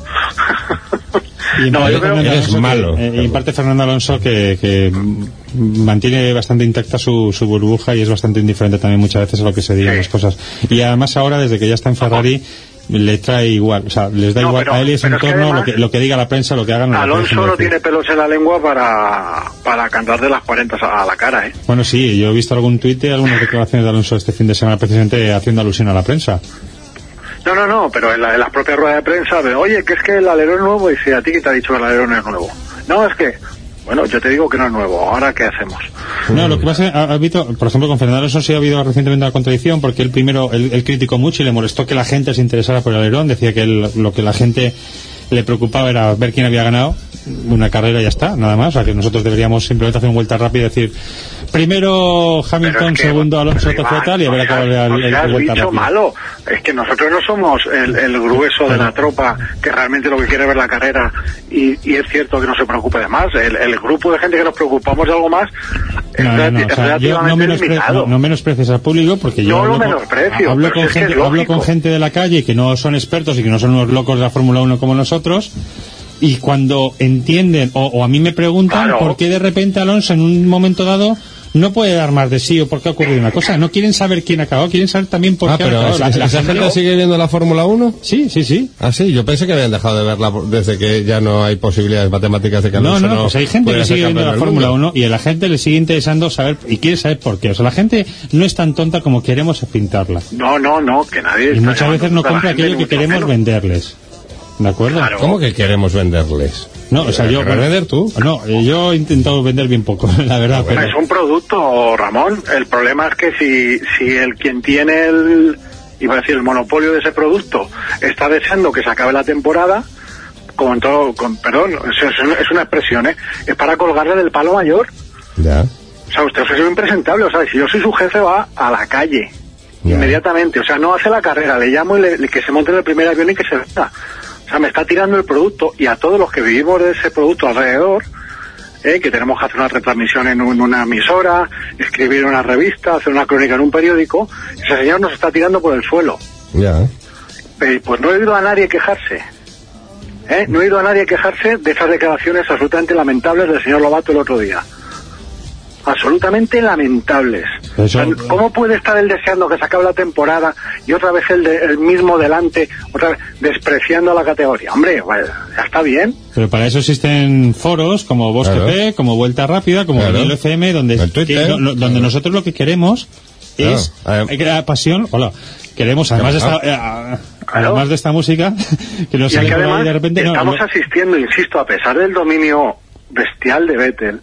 Y No, yo creo que Alonso malo. eh, y en parte Fernando Alonso que, que mantiene bastante intacta su, su burbuja y es bastante indiferente también muchas veces a lo que se digan Sí. las cosas. Y además ahora, desde que ya está en Ferrari, le trae igual, o sea, les da No, igual pero- a él y a su entorno además- lo, que, lo que diga la prensa, lo que hagan. Alonso no tiene pelos en la lengua para, para cantar de las 40 a la cara, ¿eh? Bueno, sí, yo he visto algún tuit y algunas declaraciones de Alonso este fin de semana precisamente haciendo alusión a la prensa. No, no, no, pero en la, en las propias ruedas de prensa, de, oye, que es que el alerón es nuevo, y dice, a ti que te ha dicho que el alerón es nuevo. No, es que, bueno, yo te digo que no es nuevo, ahora qué hacemos. No, lo que pasa es ha, ha habido, por ejemplo, con Fernando Alonso sí ha habido recientemente una contradicción porque él primero, él, criticó mucho y le molestó que la gente se interesara por el alerón, decía que lo que la gente le preocupaba era ver quién había ganado una carrera y ya está, nada más, o sea que nosotros deberíamos simplemente hacer una vuelta rápida y decir, primero Hamilton, es que, segundo Alonso, pero, tercero Iván, tal y a qué seas- el, el, el malo. Es que nosotros no somos el, el grueso de la tropa que realmente lo que quiere es ver la carrera y, y es cierto que no se preocupe de más. El, el grupo de gente que nos preocupamos de algo más es, No, no, no, o sea, yo no, relativamente menospre- limitado. no, no menosprecies al público porque yo hablo, menosprecio, que gente, con gente de la calle que no son expertos y que no son unos locos de la Fórmula 1 como nosotros y cuando entienden o, o a mí me preguntan Claro. por qué de repente Alonso en un momento dado no puede dar más de sí o por qué ha ocurrido una cosa. No quieren saber quién ha acabado, quieren saber también por Ah, qué ha pero acabado. ¿esa, La- la esa gente sigue viendo la Fórmula 1? Sí, sí, sí. Ah, sí, yo pensé que habían dejado de verla desde que ya no hay posibilidades matemáticas de que No, Alonso no, pues hay gente que sigue viendo la Fórmula mundo. 1 y a la gente le sigue interesando saber y quiere saber por qué. O sea, la gente no es tan tonta como queremos pintarla. No, no, no, que nadie. Y muchas veces no compra aquello que queremos menos. venderles. ¿De acuerdo? Claro. ¿Cómo que queremos venderles? No, o sea, yo... ¿Querrás vender tú? No, eh, yo he intentado vender bien poco, la verdad. pero- Es un producto, Ramón. El problema es que si, si el quien tiene el, iba a decir, el monopolio de ese producto está deseando que se acabe la temporada, como en todo, con, perdón, es, una expresión, ¿eh? Es para colgarle del palo mayor. Ya. O sea, usted es un impresentable. O sea, si yo soy su jefe, va a la calle. Ya. Inmediatamente. O sea, no hace la carrera. Le llamo y le, le- que se monte en el primer avión y que se venda. O sea, me está tirando el producto y a todos los que vivimos de ese producto alrededor, ¿eh? que tenemos que hacer una retransmisión en, un- una emisora, escribir una revista, hacer una crónica en un periódico, ese señor nos está tirando por el suelo. Ya. Eh, pues no he oído a nadie quejarse. ¿eh? No he oído a nadie quejarse de esas declaraciones absolutamente lamentables del señor Lobato el otro día. Absolutamente lamentables. Eso- ¿Cómo puede estar él deseando que se acabe la temporada y otra vez el, de- el mismo delante, otra vez despreciando a la categoría? Hombre, bueno, ya está bien. Pero para eso existen foros como Bosque Claro. P, como Vuelta Rápida, como Claro. el FM, donde, Twitter. que- no- donde nosotros lo que queremos Claro. es Adem- hay que crear pasión. Hola, queremos además de esta, Claro. eh, ah, Claro. además de esta música que nos sale que además de repente. estamos no- asistiendo, insisto, a pesar del dominio bestial de Vettel,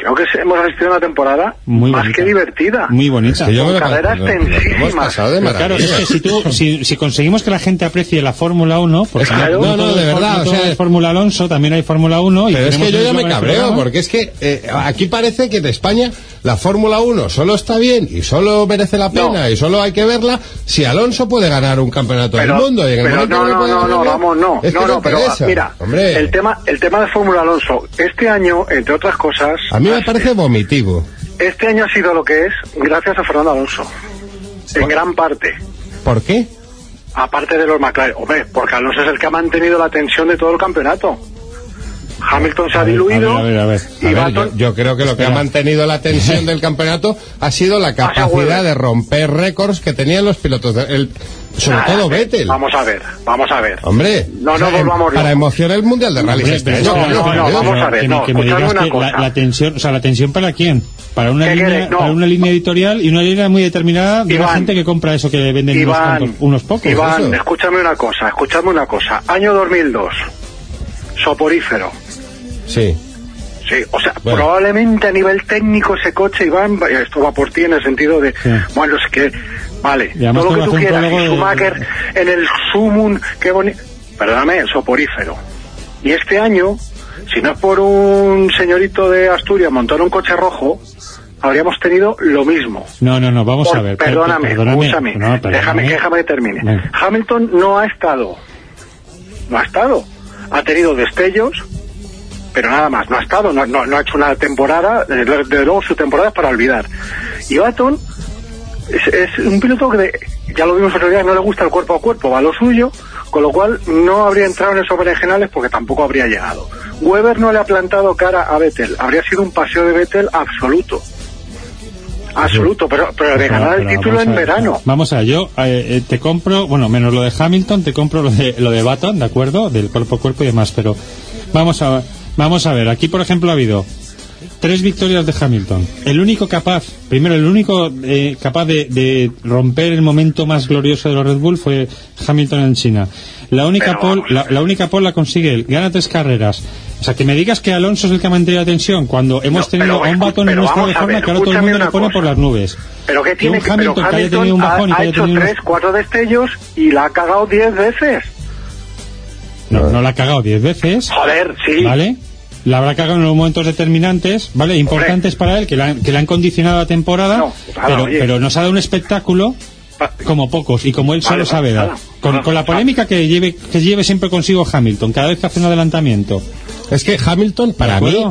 creo que hemos asistido a una temporada Muy más bonita. que divertida. muy bonita. Que yo Con carreras tensísimas. pasado de Pero claro, es que si, tú, si, si conseguimos que la gente aprecie la Fórmula 1, porque Es que- no, no, no, de verdad, no o sea- es Fórmula Alonso, también hay Fórmula 1. Y Pero es que yo ya me cabreo, programa. porque es que eh, aquí parece que de España la Fórmula 1 solo está bien y solo merece la pena No. y solo hay que verla si Alonso puede ganar un campeonato Pero, del mundo. Y en el pero momento no, no, no, no, vamos, no, es que no, no, pero interesa. mira, Hombre, el tema, el tema de Fórmula Alonso, este año, entre otras cosas, a mí me parece vomitivo. este año ha sido lo que es gracias a Fernando Alonso, en gran parte. ¿Por qué? Aparte de los McLaren, hombre, porque Alonso es el que ha mantenido la tensión de todo el campeonato. Hamilton se ha A ver, diluido a ver, a ver, a ver. y A ver, Baton- yo, yo creo que lo que ha Espera. mantenido la tensión del campeonato ha sido la capacidad de romper récords que tenían los pilotos, de- el- sobre Nada, todo Vettel. Vamos a ver, vamos a ver. Hombre, No, no o sea, volvamos para emocionar el Mundial de Hombre, este no, espera, no, espera, no, espera, vamos a ver, no, que me digas una que la, cosa. la tensión, o sea, la tensión para quién? Para una ¿Qué línea, para una línea editorial y una línea muy determinada de la Iván. gente que compra eso que venden unos, Iván, cuantos- unos pocos. Iván, eso. escúchame una cosa, escúchame una cosa. Año 2002, soporífero. Sí. Sí, o sea, Bueno. probablemente a nivel técnico ese coche, Iván, esto va por ti en el sentido de, Sí. bueno, es que, vale, todo lo que tú quieras, y de- Schumacher en el Sumun, qué bonito, perdóname, soporífero. Y este año, si no es por un señorito de Asturias montar un coche rojo, habríamos tenido lo mismo. No, no, no, vamos Por- a ver. per- perdóname, perdóname, no, perdóname. déjame, déjame que termine. Hamilton no ha estado, no ha estado, ha tenido destellos, pero nada más, no ha estado, no, no, no ha hecho una temporada, desde desde luego su temporada es para olvidar. Y Baton es, es un piloto que, de- ya lo vimos otro día, no le gusta el cuerpo a cuerpo, va a lo suyo, con lo cual no habría entrado en esos berenjenales porque tampoco habría llegado. Weber no le ha plantado cara a Vettel, habría sido un paseo de Vettel absoluto. Absoluto, pero, pero de Pero, ganar el título en ver, verano. Vamos a yo eh, eh, te compro, bueno, menos lo de Hamilton, te compro lo de, lo de Baton, ¿de acuerdo? Del cuerpo a cuerpo y demás, pero vamos a, vamos a ver, aquí por ejemplo ha habido tres victorias de Hamilton. El único capaz, primero el único eh, capaz de, de romper el momento más glorioso de los Red Bull fue Hamilton en China. La única pole, la, única pole la consigue él, gana tres carreras. O sea, que me digas que Alonso es el que ha mantenido la tensión cuando hemos No, tenido a un batón en vamos de forma ver, que ahora todo el mundo le pone cosa. por las nubes. Pero que tiene un que, pero Hamilton que haya Hamilton tenido un bajón y ha, que ha haya hecho tenido unos- tres, cuatro destellos y la ha cagado diez veces. No, no la ha cagado diez veces. Joder, sí. ¿Vale? La habrá cagado en los momentos determinantes, ¿vale? Importantes para él, que le han, que le han condicionado la temporada, No, pero, oye. pero nos ha dado un espectáculo como pocos y como él Vale, solo sabe dar. Con, con la polémica que lleve, que lleve siempre consigo Hamilton, cada vez que hace un adelantamiento. Es que Hamilton, para ¿De mí,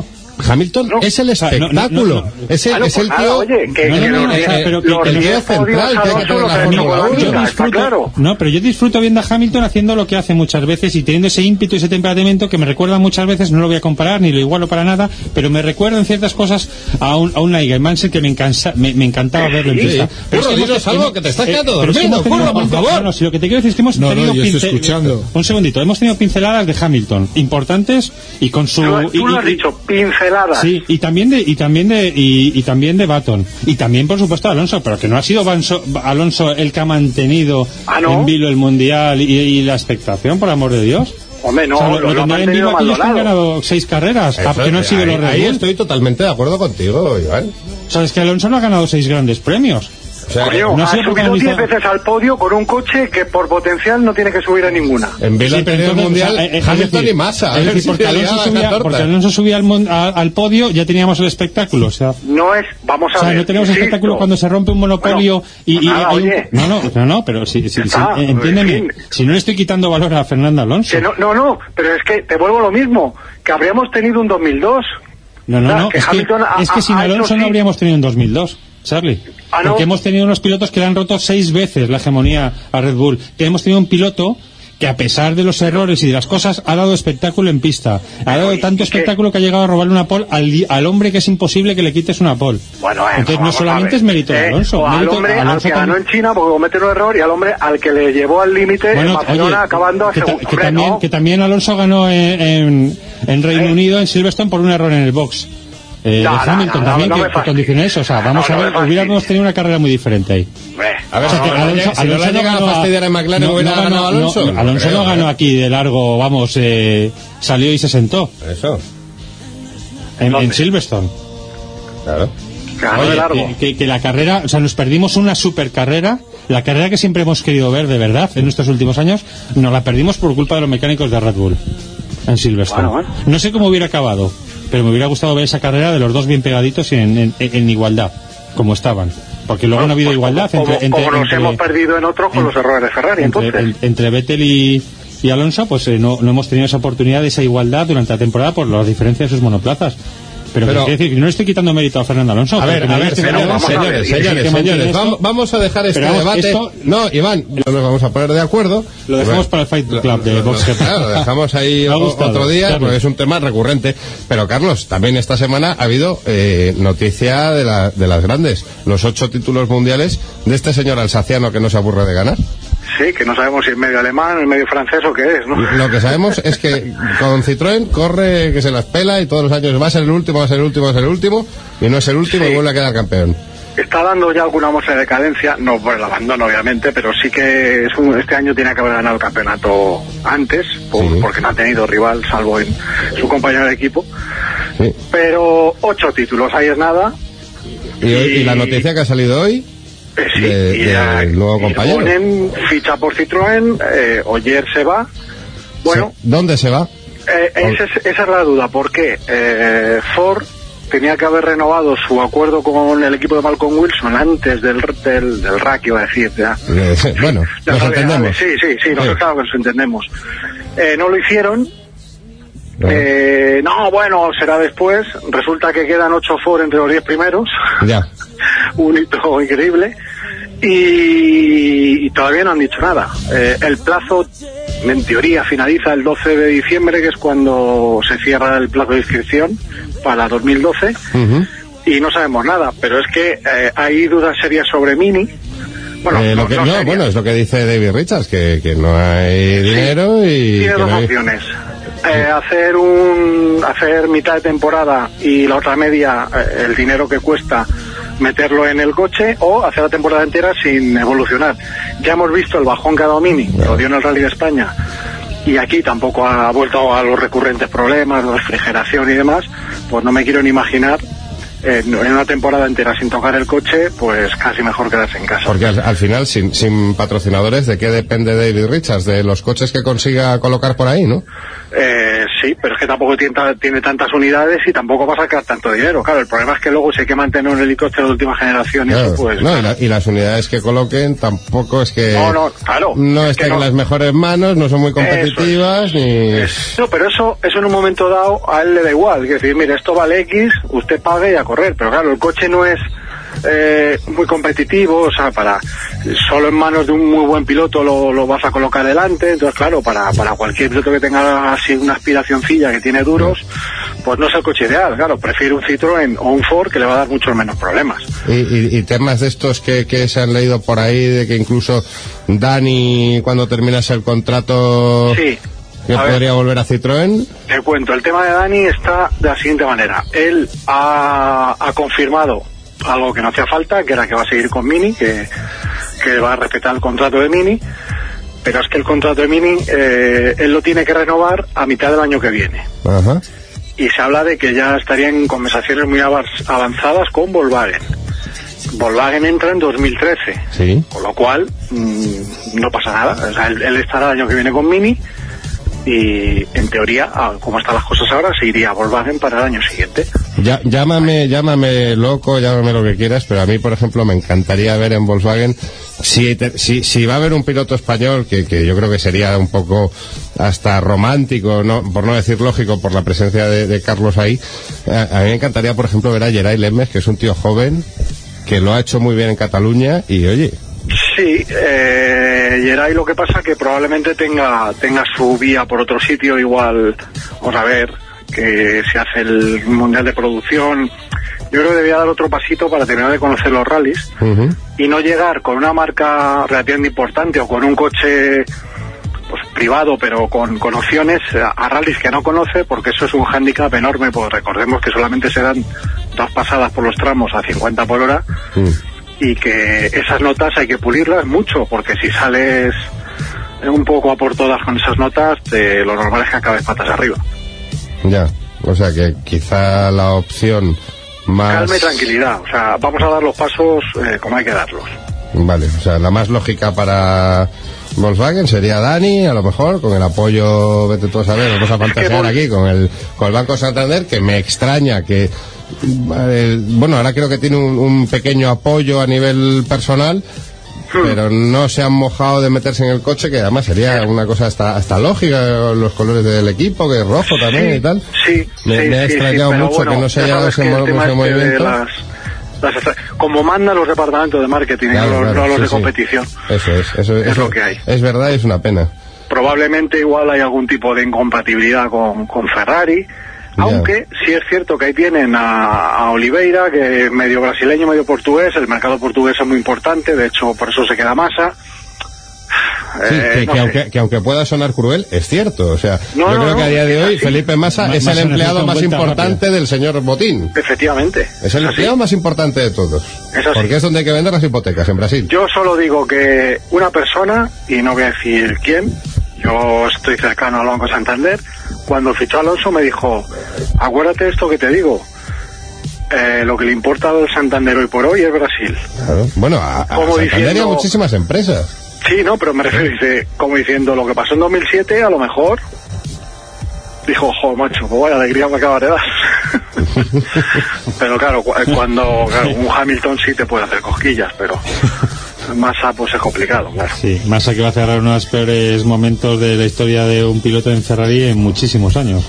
Hamilton es el espectáculo. Es el, Ah, no, es el tío. oye, que- No, no, no, los pero los el tío central, que hay que tener la Fórmula hecho uno. Fórmula yo está disfruto, claro. no, pero yo disfruto viendo a Hamilton haciendo lo que hace muchas veces y teniendo ese ímpetu, ese temperamento que me recuerda muchas veces, no lo voy a comparar ni lo igualo para nada, pero me recuerda en ciertas cosas a un, a un Nigel Mansell que me, encansa- me, me encantaba verlo en Sí. pista. Curro, es que hemos- algo, que te estás eh, quedando pero es que dormido, Curro, por favor. No, no, si lo que te quiero decir es que hemos No, no, tenido yo estoy pince- escuchando. Un segundito, hemos tenido pinceladas de Hamilton, importantes y con su... Tú, y- lo y- has dicho, pinceladas. Sí, y también de y también de y, y también de Baton y también por supuesto Alonso, pero que no ha sido Banso- Alonso el que ha mantenido Ah, ¿no? en vilo el mundial y, y la expectación, por amor de Dios. Hombre, no, O sea, lo, lo tendrán en vilo aquellos que han ganado seis carreras, Eso, que no han sido ahí, los Red ahí estoy totalmente de acuerdo contigo, Iván. O sea, es que Alonso no ha ganado seis grandes premios. O sea, Coño, no ha subido protagonista- 10 veces al podio con un coche que por potencial no tiene que subir a ninguna. en vez de Sí, pero tener el entonces, mundial, o sea, es Hamilton decir, y Massa. es decir, porque Alonso, subía, porque Alonso subía al, mon- a- al podio, ya teníamos el espectáculo. O sea, No es, vamos a O sea, ver. no tenemos insisto. espectáculo cuando se rompe un monopolio Bueno, y, y nada, un- no, no, no, no, pero si, si- si- está, eh, entiéndeme, en fin. si no le estoy quitando valor a Fernando Alonso. Que no, no, no, pero es que te vuelvo lo mismo, que habríamos tenido un 2002. No, no, no, que es que, es que sin Alonso no habríamos tenido en 2002, Charlie. Ah, ¿no? Porque hemos tenido unos pilotos que le han roto seis veces la hegemonía a Red Bull. Que hemos tenido un piloto que a pesar de los errores y de las cosas ha dado espectáculo en pista. Ha dado tanto espectáculo que ha llegado a robarle una pole al, al hombre que es imposible que le quites una pole. Bueno, eh, Entonces no solamente es mérito de Eh, Alonso. al mérito- hombre al que ganó en China porque cometió un error y al hombre al que le llevó al límite en Bueno, Barcelona oye, acabando a que, ta- segundo. que Hombre, también, no. que también Alonso ganó en, en- en Reino Eh. Unido, en Silverstone, por un error en el box. Eh, No, de Hamilton no, no, también, no que, eso. O sea, vamos No, a no ver, hubiéramos tenido una carrera muy diferente ahí. A ver, O sea, si que no le llega- si no le llega a ganó fastidiar a McLaren, hubiera no ganado ganó- Alonso. no, Alonso creo, no ganó ¿eh? aquí de largo, vamos, eh, salió y se sentó Eso, en, en. Silverstone. claro. ganó Oye, de largo. que, que- que la carrera, o sea, nos perdimos una super carrera, la carrera que siempre hemos querido ver de verdad en estos últimos años, nos la perdimos por culpa de los mecánicos de Red Bull en Silverstone. Bueno, bueno. No sé cómo hubiera acabado, pero me hubiera gustado ver esa carrera de los dos bien pegaditos y en, en- en igualdad, como estaban. Porque luego no ha habido Pues igualdad como, entre, entre, como nos entre- hemos perdido en otros con los errores de Ferrari, entre, entonces. en- entre Vettel y, y Alonso, pues eh, no, no hemos tenido esa oportunidad de esa igualdad durante la temporada por las diferencias de sus monoplazas. Pero, Pero- quiero decir que no estoy quitando mérito a Fernando Alonso. A ver, porque a ver, señores, vamos a señores, señores, que vamos, a dejar este vamos, debate. esto- No, Iván, no nos vamos a poner de acuerdo. Lo dejamos para el Fight Club de GP. Claro, lo dejamos ahí gustado, otro día, Carlos. porque es un tema recurrente. Pero, Carlos, también esta semana ha habido eh, noticia de, la- de las grandes. Los ocho títulos mundiales de este señor alsaciano que no se aburre de ganar. Sí, que no sabemos si es medio alemán, es medio francés o qué es, ¿no? Lo que sabemos es que con Citroën corre que se las pela y todos los años va a ser el último, va a ser el último, va a ser el último, y no es el último Sí. y vuelve a quedar campeón. Está dando ya alguna muestra de decadencia, no por el abandono obviamente, pero sí que es un- este año tiene que haber ganado el campeonato antes, por- Sí. porque no ha tenido rival salvo en su compañero de equipo. Sí. Pero ocho títulos, ahí es nada. Y, hoy- y la noticia que ha salido hoy Eh, sí, De- y nuevo y compañero. Bonen ficha por Citroën, eh, Oyer se va. Bueno, Sí. ¿dónde se va? Eh, esa, es, esa es la duda, porque eh, Ford tenía que haber renovado su acuerdo con el equipo de Malcolm Wilson antes del, del, del rack, iba a decir. Ya. Eh, bueno, nos de entendemos. Sí, sí, sí, nos, Sí. claro que nos entendemos. Eh, no lo hicieron. No. Eh, no, bueno, será después. Resulta que quedan ocho Ford entre los diez primeros. Ya. un hito increíble. Y, y todavía no han dicho nada. Eh, el plazo, en teoría, finaliza el 12 de diciembre, que es cuando se cierra el plazo de inscripción para 2012. Ujú. Y no sabemos nada, pero es que eh, hay dudas serias sobre Mini. Bueno, Eh, no, lo que- no no, serias. bueno, es lo que dice David Richards, que, que no hay dinero y... Tiene dos no hay- opciones. Eh, hacer un hacer mitad de temporada y la otra media eh, el dinero que cuesta meterlo en el coche o hacer la temporada entera sin evolucionar. Ya hemos visto el bajón que ha dado Mini, lo dio en el Rally de España y aquí tampoco ha vuelto a los recurrentes problemas, la refrigeración y demás, pues no me quiero ni imaginar en una temporada entera sin tocar el coche, pues casi mejor quedarse en casa. Porque al, al final, sin, sin patrocinadores, ¿de qué depende David Richards? De los coches que consiga colocar por ahí, ¿no? Eh, Sí, pero es que tampoco tiene, tiene tantas unidades y tampoco va a sacar tanto dinero. Claro, el problema es que luego si hay que mantener un helicóptero de última generación y Claro, eso, pues... no, y, la- y las unidades que coloquen tampoco es que No, no, claro, no es estén en las mejores manos, no son muy competitivas ni No, pero eso, eso en un momento dado a él le da igual. Es decir, mire, esto vale X, usted pague y a correr. Pero claro, el coche no es eh, muy competitivo, o sea, para solo en manos de un muy buen piloto lo, lo vas a colocar delante. Entonces, claro, para, para cualquier piloto que tenga así una aspiracioncilla que tiene duros, pues no es el coche ideal. Claro, prefiere un Citroën o un Ford que le va a dar muchos menos problemas. Y, y- y temas de estos que, que se han leído por ahí, de que incluso Dani, cuando terminase el contrato, Sí. Que A ver. podría volver a Citroën. Te cuento, el tema de Dani está de la siguiente manera. Él ha, ha confirmado algo que no hacía falta, que era que va a seguir con Mini, que, que va a respetar el contrato de Mini, pero es que el contrato de Mini eh, él lo tiene que renovar a mitad del año que viene. Ajá. Y se habla de que ya estaría en conversaciones muy avanzadas con Volkswagen. Volkswagen entra en 2013. Sí. Con lo cual, mm, no pasa nada. O sea, él, él estará el año que viene con Mini y, en teoría, como están las cosas ahora, se iría a Volkswagen para el año siguiente. Ya, llámame, llámame loco, llámame lo que quieras, pero a mí, por ejemplo, me encantaría ver en Volkswagen si, si, si va a haber un piloto español, que, que yo creo que sería un poco hasta romántico, no, por no decir lógico, por la presencia de, de Carlos ahí, a, a mí me encantaría, por ejemplo, ver a Geray Lemes, que es un tío joven, que lo ha hecho muy bien en Cataluña, y oye, Sí, eh, Geray lo que pasa que probablemente tenga, tenga su vía por otro sitio, igual, vamos a ver, que se hace el Mundial de Producción. Yo creo que debía dar otro pasito para terminar de conocer los rallies. y no llegar con una marca relativamente importante o con un coche pues privado pero con, con opciones a, a rallies que no conoce porque eso es un hándicap enorme pues recordemos que solamente se dan dos pasadas por los tramos a 50 por hora y que esas notas hay que pulirlas mucho porque si sales un poco a por todas con esas notas te- lo normal es que acabes patas arriba ya. O sea que quizá la opción más... calma y tranquilidad o sea vamos a dar los pasos eh, como hay que darlos Vale, o sea, la más lógica para Volkswagen sería Dani, a lo mejor, con el apoyo, vete tú a saber, vamos a fantasear aquí, con el, con el Banco Santander, que me extraña que, eh, bueno, ahora creo que tiene un, un pequeño apoyo a nivel personal, pero no se han mojado de meterse en el coche, que además sería una cosa hasta, hasta lógica, los colores del equipo, que es rojo también y tal. Sí, Me, sí, me ha extrañado mucho bueno, que no se ya haya dado ese, mo- movimiento. las- las estra- como mandan los departamentos de marketing, Claro, no, los- claro, no los sí, de competición. Eso es, eso Es eso lo que hay. Es verdad y es una pena. Probablemente igual hay algún tipo de incompatibilidad con, con Ferrari, aunque sí es cierto que ahí tienen a, a Oliveira, que es medio brasileño, medio portugués, el mercado portugués es muy importante, de hecho por eso se queda masa. Sí, Eh, que, no que aunque, que aunque pueda sonar cruel, es cierto. O sea, No, yo no, creo no, que a día de hoy así. Felipe Massa Ma- es Massa el empleado más importante del señor Botín. Efectivamente. Es el empleado más importante de todos. Es así. Porque es donde hay que vender las hipotecas, en Brasil. Yo solo digo que una persona, y no voy a decir quién, yo estoy cercano al Banco Santander, cuando fichó a Alonso me dijo, acuérdate de esto que te digo, eh, lo que le importa al Santander hoy por hoy es Brasil. Claro. Bueno, a, a Como Santander diciendo- muchísimas empresas. Sí, no, pero me refiero, dice, como diciendo, lo que pasó en 2007, a lo mejor, dijo, jo, macho, pues vaya alegría me acaba de dar. pero claro, cu- cuando claro, un Hamilton sí te puede hacer cosquillas, pero Massa pues es complicado, claro. Sí, Massa que va a cerrar uno de los peores momentos de la historia de un piloto en Ferrari en muchísimos años.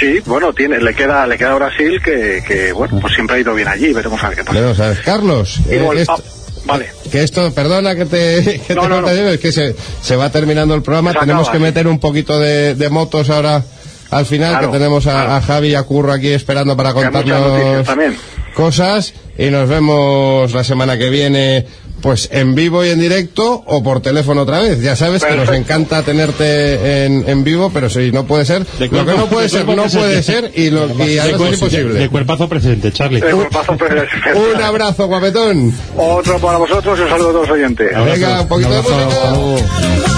Sí, bueno, tiene, le queda, le queda a Brasil que, que, bueno, pues siempre ha ido bien allí, veremos a ver qué pasa. Bueno, ¿sabes? Carlos, eh, esto- ah, vale. que esto, perdona que te, que No, te no, corte, no. Diego, es que se, se va terminando el programa. Se tenemos acaba, que meter un poquito de, de motos ahora al final, Claro, que tenemos a, claro. a Javi y a Curro aquí esperando para contarnos cosas. Y nos vemos la semana que viene, pues en vivo y en directo o por teléfono otra vez. Ya sabes que nos encanta tenerte en, en vivo, pero si no puede ser, lo que no puede de ser, no puede presente. ser y, lo, además es cuerpo- imposible. de cuerpazo presente, Charlie. De cuerpazo, es- Un abrazo, guapetón. Otro para vosotros y un saludo a todos los oyentes. Venga, un poquito de abrazo, música.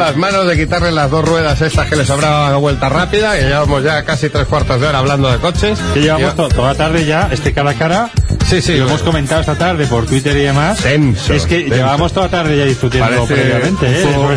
Las manos de quitarle las dos ruedas estas que le sobraba a vuelta rápida, que llevamos ya casi tres cuartos de hora hablando de coches. Que llevamos Y- to- toda la tarde ya, este cara a cara. Sí, sí, lo bueno. hemos comentado esta tarde por Twitter y demás. Tenso, es que tenso. llevábamos toda la tarde ya discutiendo Parece previamente, ¿eh? yo- ¿eh?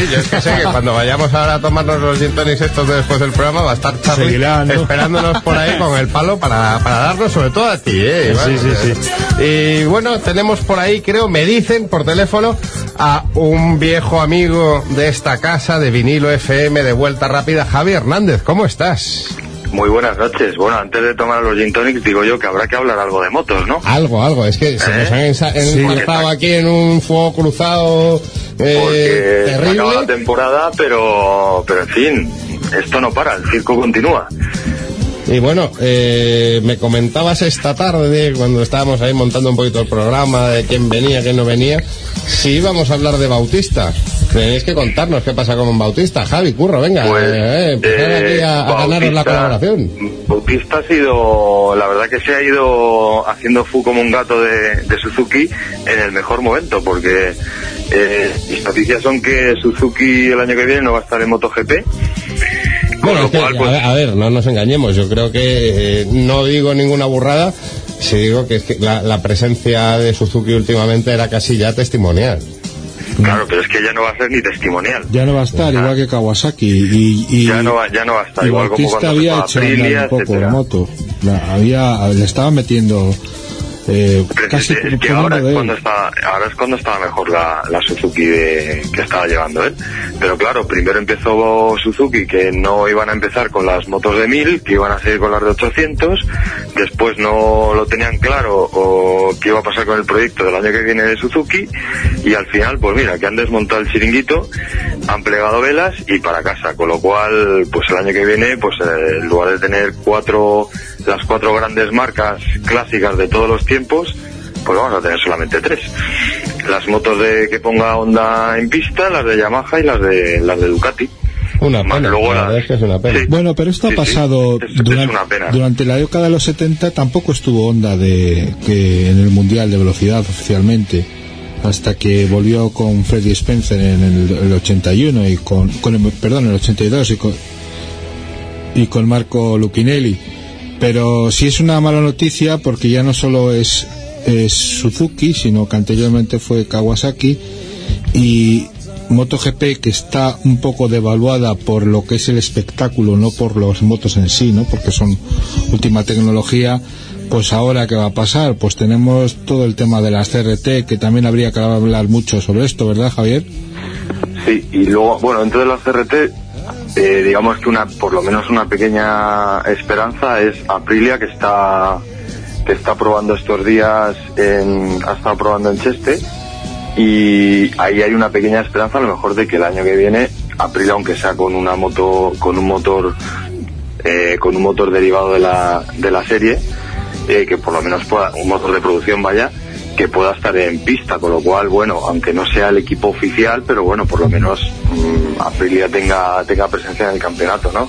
sí, yo es que sé que cuando vayamos ahora a tomarnos los gin tonics estos de después del programa va a estar Charlie esperándonos por ahí con el palo para, para darnos sobre todo a ti, ¿eh? Sí, sí, eh, Y bueno, tenemos por ahí, creo, me dicen por teléfono a un viejo amigo de esta casa de vinilo FM de vuelta rápida, Javi Hernández. ¿Cómo estás? Muy buenas noches. Bueno, antes de tomar los gin tonics, digo yo que habrá que hablar algo de motos, ¿no? Algo, algo, es que se nos han ensa- enzarzado aquí en un fuego cruzado eh, acaba la terrible. temporada, pero, pero en fin, esto no para, el circo continúa. Y bueno, eh, me comentabas esta tarde, cuando estábamos ahí montando un poquito el programa, de quién venía, quién no venía, si íbamos a hablar de Bautista. Tenéis que contarnos qué pasa con Bautista. Javi, curro, venga, Pues, eh, eh, a, a ganaros la colaboración. Bautista ha sido, la verdad que se ha ido haciendo fu como un gato de, de Suzuki en el mejor momento, porque eh, mis noticias son que Suzuki el año que viene no va a estar en MotoGP. Bueno, lo es que, cual, a, pues, ver, a ver, no nos engañemos, yo creo que eh, no digo ninguna burrada si digo que, es que la, la presencia de Suzuki últimamente era casi ya testimonial. Claro, pero es que ya no va a ser ni testimonial. Ya no va a estar, igual que Kawasaki. Y, y, Ya no va, ya no va a estar y igual como Bautista cuando había hecho Aprilia, un poco la etcétera. moto. La- había, le estaba metiendo eh, casi es, que ahora es cuando está ahora es cuando estaba mejor la, la Suzuki de- que estaba llevando él. Pero claro primero empezó Suzuki que no iban a empezar con las motos de 1000 que iban a seguir con las de 800 después no lo tenían claro o qué iba a pasar con el proyecto del año que viene de Suzuki. Y al final pues mira que han desmontado el chiringuito han plegado velas y para casa. Con lo cual pues el año que viene pues eh, en lugar de tener cuatro las cuatro grandes marcas clásicas de todos los tiempos pues vamos a tener solamente tres. Las motos de que ponga Honda en pista, las de Yamaha y las de las de Ducati. Una pena, luego la es que es una pena. Sí. Bueno, pero esto Sí, ha pasado es durante, una pena. durante la década de los 70 tampoco estuvo Honda de que en el mundial de velocidad oficialmente hasta que volvió con Freddy Spencer en el, el 81 y con, con el, perdón el 82 y con y con Marco Lucchinelli pero sí es una mala noticia porque ya no solo es, es Suzuki sino que anteriormente fue Kawasaki y MotoGP que está un poco devaluada por lo que es el espectáculo, no por los motos en sí, ¿no? Porque son última tecnología. Pues ahora qué va a pasar? Pues tenemos todo el tema de las CRT que también habría que hablar mucho sobre esto, ¿verdad, Javier? Sí, y luego, bueno, de las CRT, eh, digamos que una, por lo menos una pequeña esperanza es Aprilia que está que está probando estos días, en, ha estado probando en Cheste y ahí hay una pequeña esperanza a lo mejor de que el año que viene Aprilia, aunque sea con una moto, con un motor, eh, con un motor derivado de la, de la serie, eh, que por lo menos pueda, un motor de producción vaya, que pueda estar en pista, con lo cual, bueno, aunque no sea el equipo oficial, pero bueno, por lo menos mm, Aprilia tenga, tenga presencia en el campeonato, ¿no?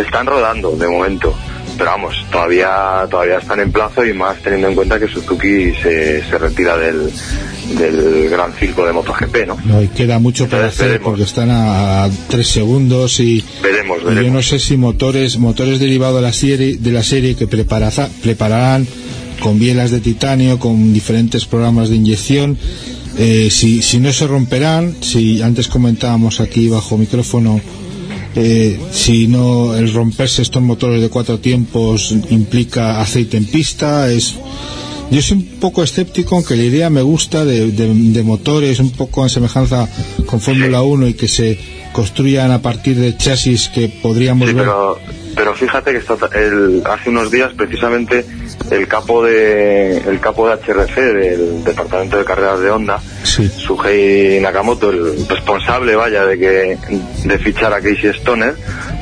Están rodando de momento, pero vamos, todavía, todavía están en plazo y más teniendo en cuenta que Suzuki se, se retira del, del gran circo de MotoGP, ¿no? No, y queda mucho para Entonces, hacer veremos. porque están a, a tres segundos y, Veremos, y yo veremos. no sé si motores motores derivados de la serie de la serie que prepara- prepararán con bielas de titanio con diferentes programas de inyección eh, si, si no se romperán si antes comentábamos aquí bajo micrófono eh, si no el romperse estos motores de cuatro tiempos implica aceite en pista es yo soy un poco escéptico, aunque la idea me gusta de, de- de motores un poco en semejanza con Fórmula 1 y que se construyan a partir de chasis que podríamos Sí, ver. pero, pero fíjate que está, el, hace unos días precisamente el capo de el capo de HRC del departamento de carreras de Honda, Sí. Sugei Nakamoto, el responsable, vaya, de que de fichar a Casey Stoner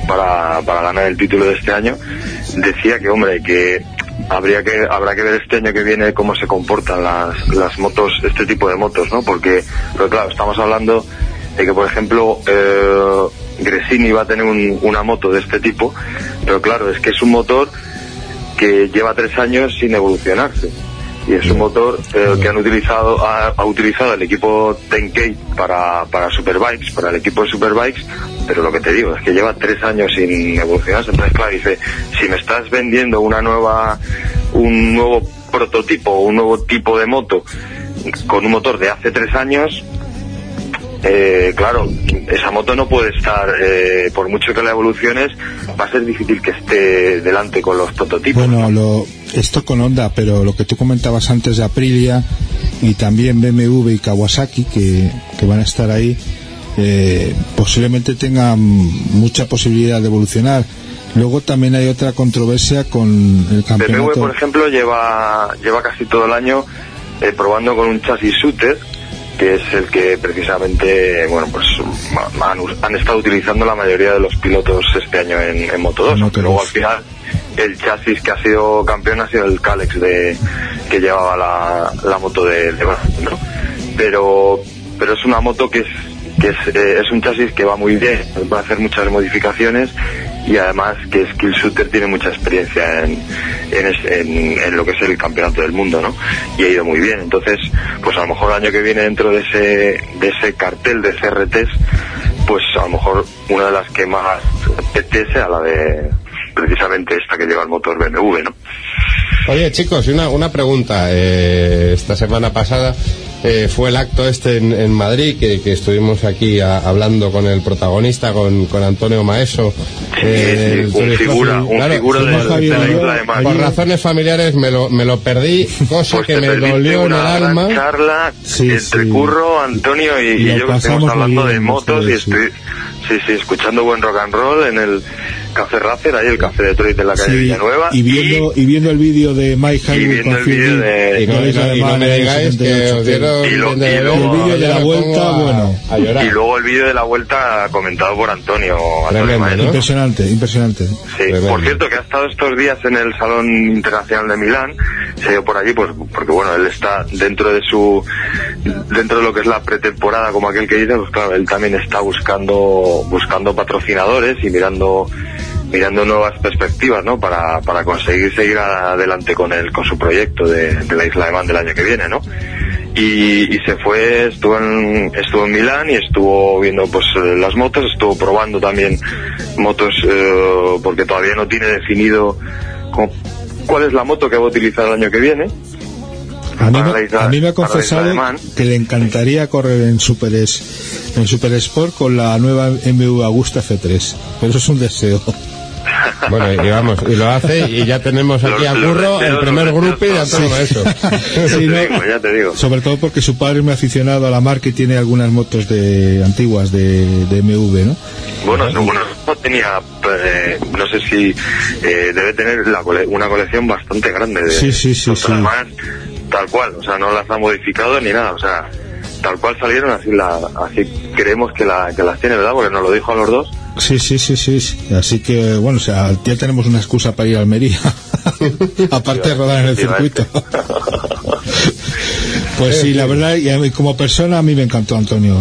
para, para ganar el título de este año, decía que hombre que habría que habrá que ver este año que viene cómo se comportan las, las motos, este tipo de motos, ¿no? Porque, pero claro, estamos hablando de que, por ejemplo, eh, Gresini va a tener un- una moto de este tipo, pero claro, es que es un motor que lleva tres años sin evolucionarse. y es un motor eh, que han utilizado ha, ha utilizado el equipo Tenkate para, para Superbikes, para el equipo de Superbikes, pero lo que te digo es que lleva tres años sin evolucionarse. Entonces, claro, dice, si me estás vendiendo una nueva, un nuevo prototipo, un nuevo tipo de moto con un motor de hace tres años, eh, claro, esa moto no puede estar, eh, por mucho que la evoluciones, va a ser difícil que esté delante con los prototipos. Bueno, lo, esto con Honda, pero lo que tú comentabas antes de Aprilia y también BMW y Kawasaki que, que van a estar ahí, eh, posiblemente tengan mucha posibilidad de evolucionar. Luego también hay otra controversia con el BMW, campeonato. por ejemplo, lleva, lleva casi todo el año eh, probando con un chasis shooter, que es el que precisamente, bueno, pues han, han estado utilizando la mayoría de los pilotos este año en, en Moto 2. aunque Luego al final el chasis que ha sido campeón ha sido el Calex de, que llevaba la, la moto de, de. Pero, pero es una moto que es, que es, eh, es un chasis que va muy bien, va a hacer muchas modificaciones y además que Skill Shooter tiene mucha experiencia en, en, en- en lo que es el campeonato del mundo, ¿no? Y ha ido muy bien. Entonces, pues a lo mejor el año que viene dentro de ese, de ese cartel de CRTs, pues a lo mejor una de las que más apetece a la de precisamente esta que lleva el motor BMW, ¿no? Oye, chicos, una, una pregunta. Eh, esta semana pasada eh, fue el acto este en, en Madrid, que, que estuvimos aquí a- hablando con el protagonista, con, con Antonio Maeso. eh, sí, un figura, un Claro, figura de- Javier de la isla de Madrid. Por razones familiares me lo, me lo perdí, cosa Pues que me dolió en el alma. charla entre. Curro, Antonio y, yo que pasamos hablando de motos y estoy, sí, sí, escuchando buen rock and roll en el Café Racer, ahí el Café Detroit de la calle Sí, Villanueva. y viendo, y viendo el vídeo de Mike y Highwood viendo con el Phil vídeo Dean, de- Y no, de la isla y de no Man me en el digáis que 78, os dieron Y lo- bien de y beber, luego- El vídeo de la vuelta, a- bueno. a llorar. Y luego el vídeo de la vuelta comentado por Antonio. Antonio Tremendo, Maestro. ¿no? Impresionante, impresionante. Sí, Tremendo. por cierto que ha estado estos días en el Salón Internacional de Milán, se ha ido por allí pues porque bueno, él está dentro de su dentro de lo que es la pretemporada como aquel que dice, pues claro, él también está buscando buscando patrocinadores y mirando mirando nuevas perspectivas, ¿no? Para, para conseguir seguir adelante con el con su proyecto de, de la Isla de Man del año que viene, ¿no? y, y se fue, estuvo en, estuvo en Milán y estuvo viendo pues eh, las motos, estuvo probando también motos eh, porque todavía no tiene definido cómo- cuál es la moto que va a utilizar el año que viene. A mí, me- isla- a mí me ha confesado que le encantaría correr en Super, en Super Sport con la nueva MV Agusta F3, pero eso es un deseo. Bueno, y vamos, y lo hace, y ya tenemos aquí Los- a Curro, el primer grupo Maeso. Ya Sí, te ¿no? digo, ya te digo. Sobre todo porque su padre es muy aficionado a la marca y tiene algunas motos de antiguas de, de MV, ¿no? Bueno, no, bueno, no tenía, eh, no sé si eh, debe tener la cole- una colección bastante grande de Sí, sí, sí, sí. tal cual, o sea, no las ha modificado ni nada, o sea, tal cual salieron, así la, así creemos que, la, que las tiene, ¿verdad? Porque nos lo dijo a los dos. Sí, sí, sí, sí. sí. Así que, bueno, o sea, ya tenemos una excusa para ir a Almería. Aparte de rodar en el circuito. pues sí, la verdad, y a mí, como persona a mí me encantó Antonio.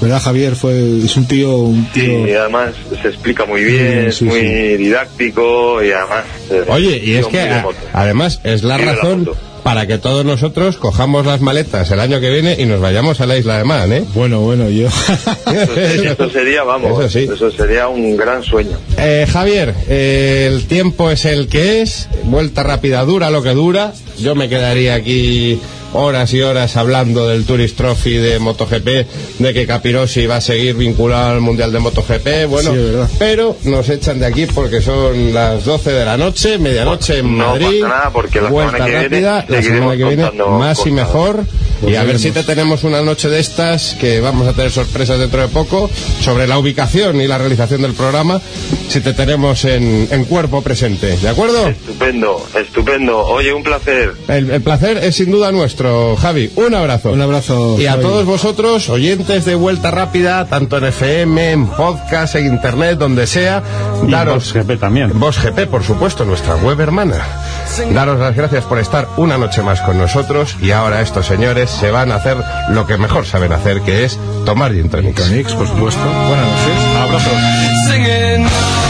¿Verdad, Javier? Fue, es un tío, un tío... Y además se explica muy bien, Sí, es sí, muy sí. didáctico y además... eh, Oye, y es que a- además es la razón. Para que todos nosotros cojamos las maletas el año que viene y nos vayamos a la isla de Man, ¿eh? Bueno, bueno, yo... Eso sería, vamos, Eso sí. eso sería un gran sueño. Eh, Javier, eh, el tiempo es el que es, vuelta rápida dura lo que dura. Yo me quedaría aquí horas y horas hablando del Tourist Trophy de MotoGP, de que Capirossi va a seguir vinculado al Mundial de MotoGP, bueno, Sí, pero nos echan de aquí porque son las 12 de la noche, medianoche en No Madrid, pasa nada, porque la vuelta semana que viene rápida, la semana que viene más y mejor, Pues y a ver si te tenemos una noche de estas que vamos a tener sorpresas dentro de poco sobre la ubicación y la realización del programa si te tenemos en, en cuerpo presente, ¿de acuerdo? Estupendo, estupendo. Oye, un placer. El, el placer es sin duda nuestro, Javi. Un abrazo. Un abrazo, Y a todos vosotros, oyentes de Vuelta Rápida, tanto en FM, en podcast, en internet, donde sea, Y daros... GP también. Vox GP, por supuesto, nuestra web hermana. Daros las gracias por estar una noche más con nosotros y ahora estos señores se van a hacer lo que mejor saben hacer, que es tomar gin tonics. Por supuesto. Buenas noches. Abrazos.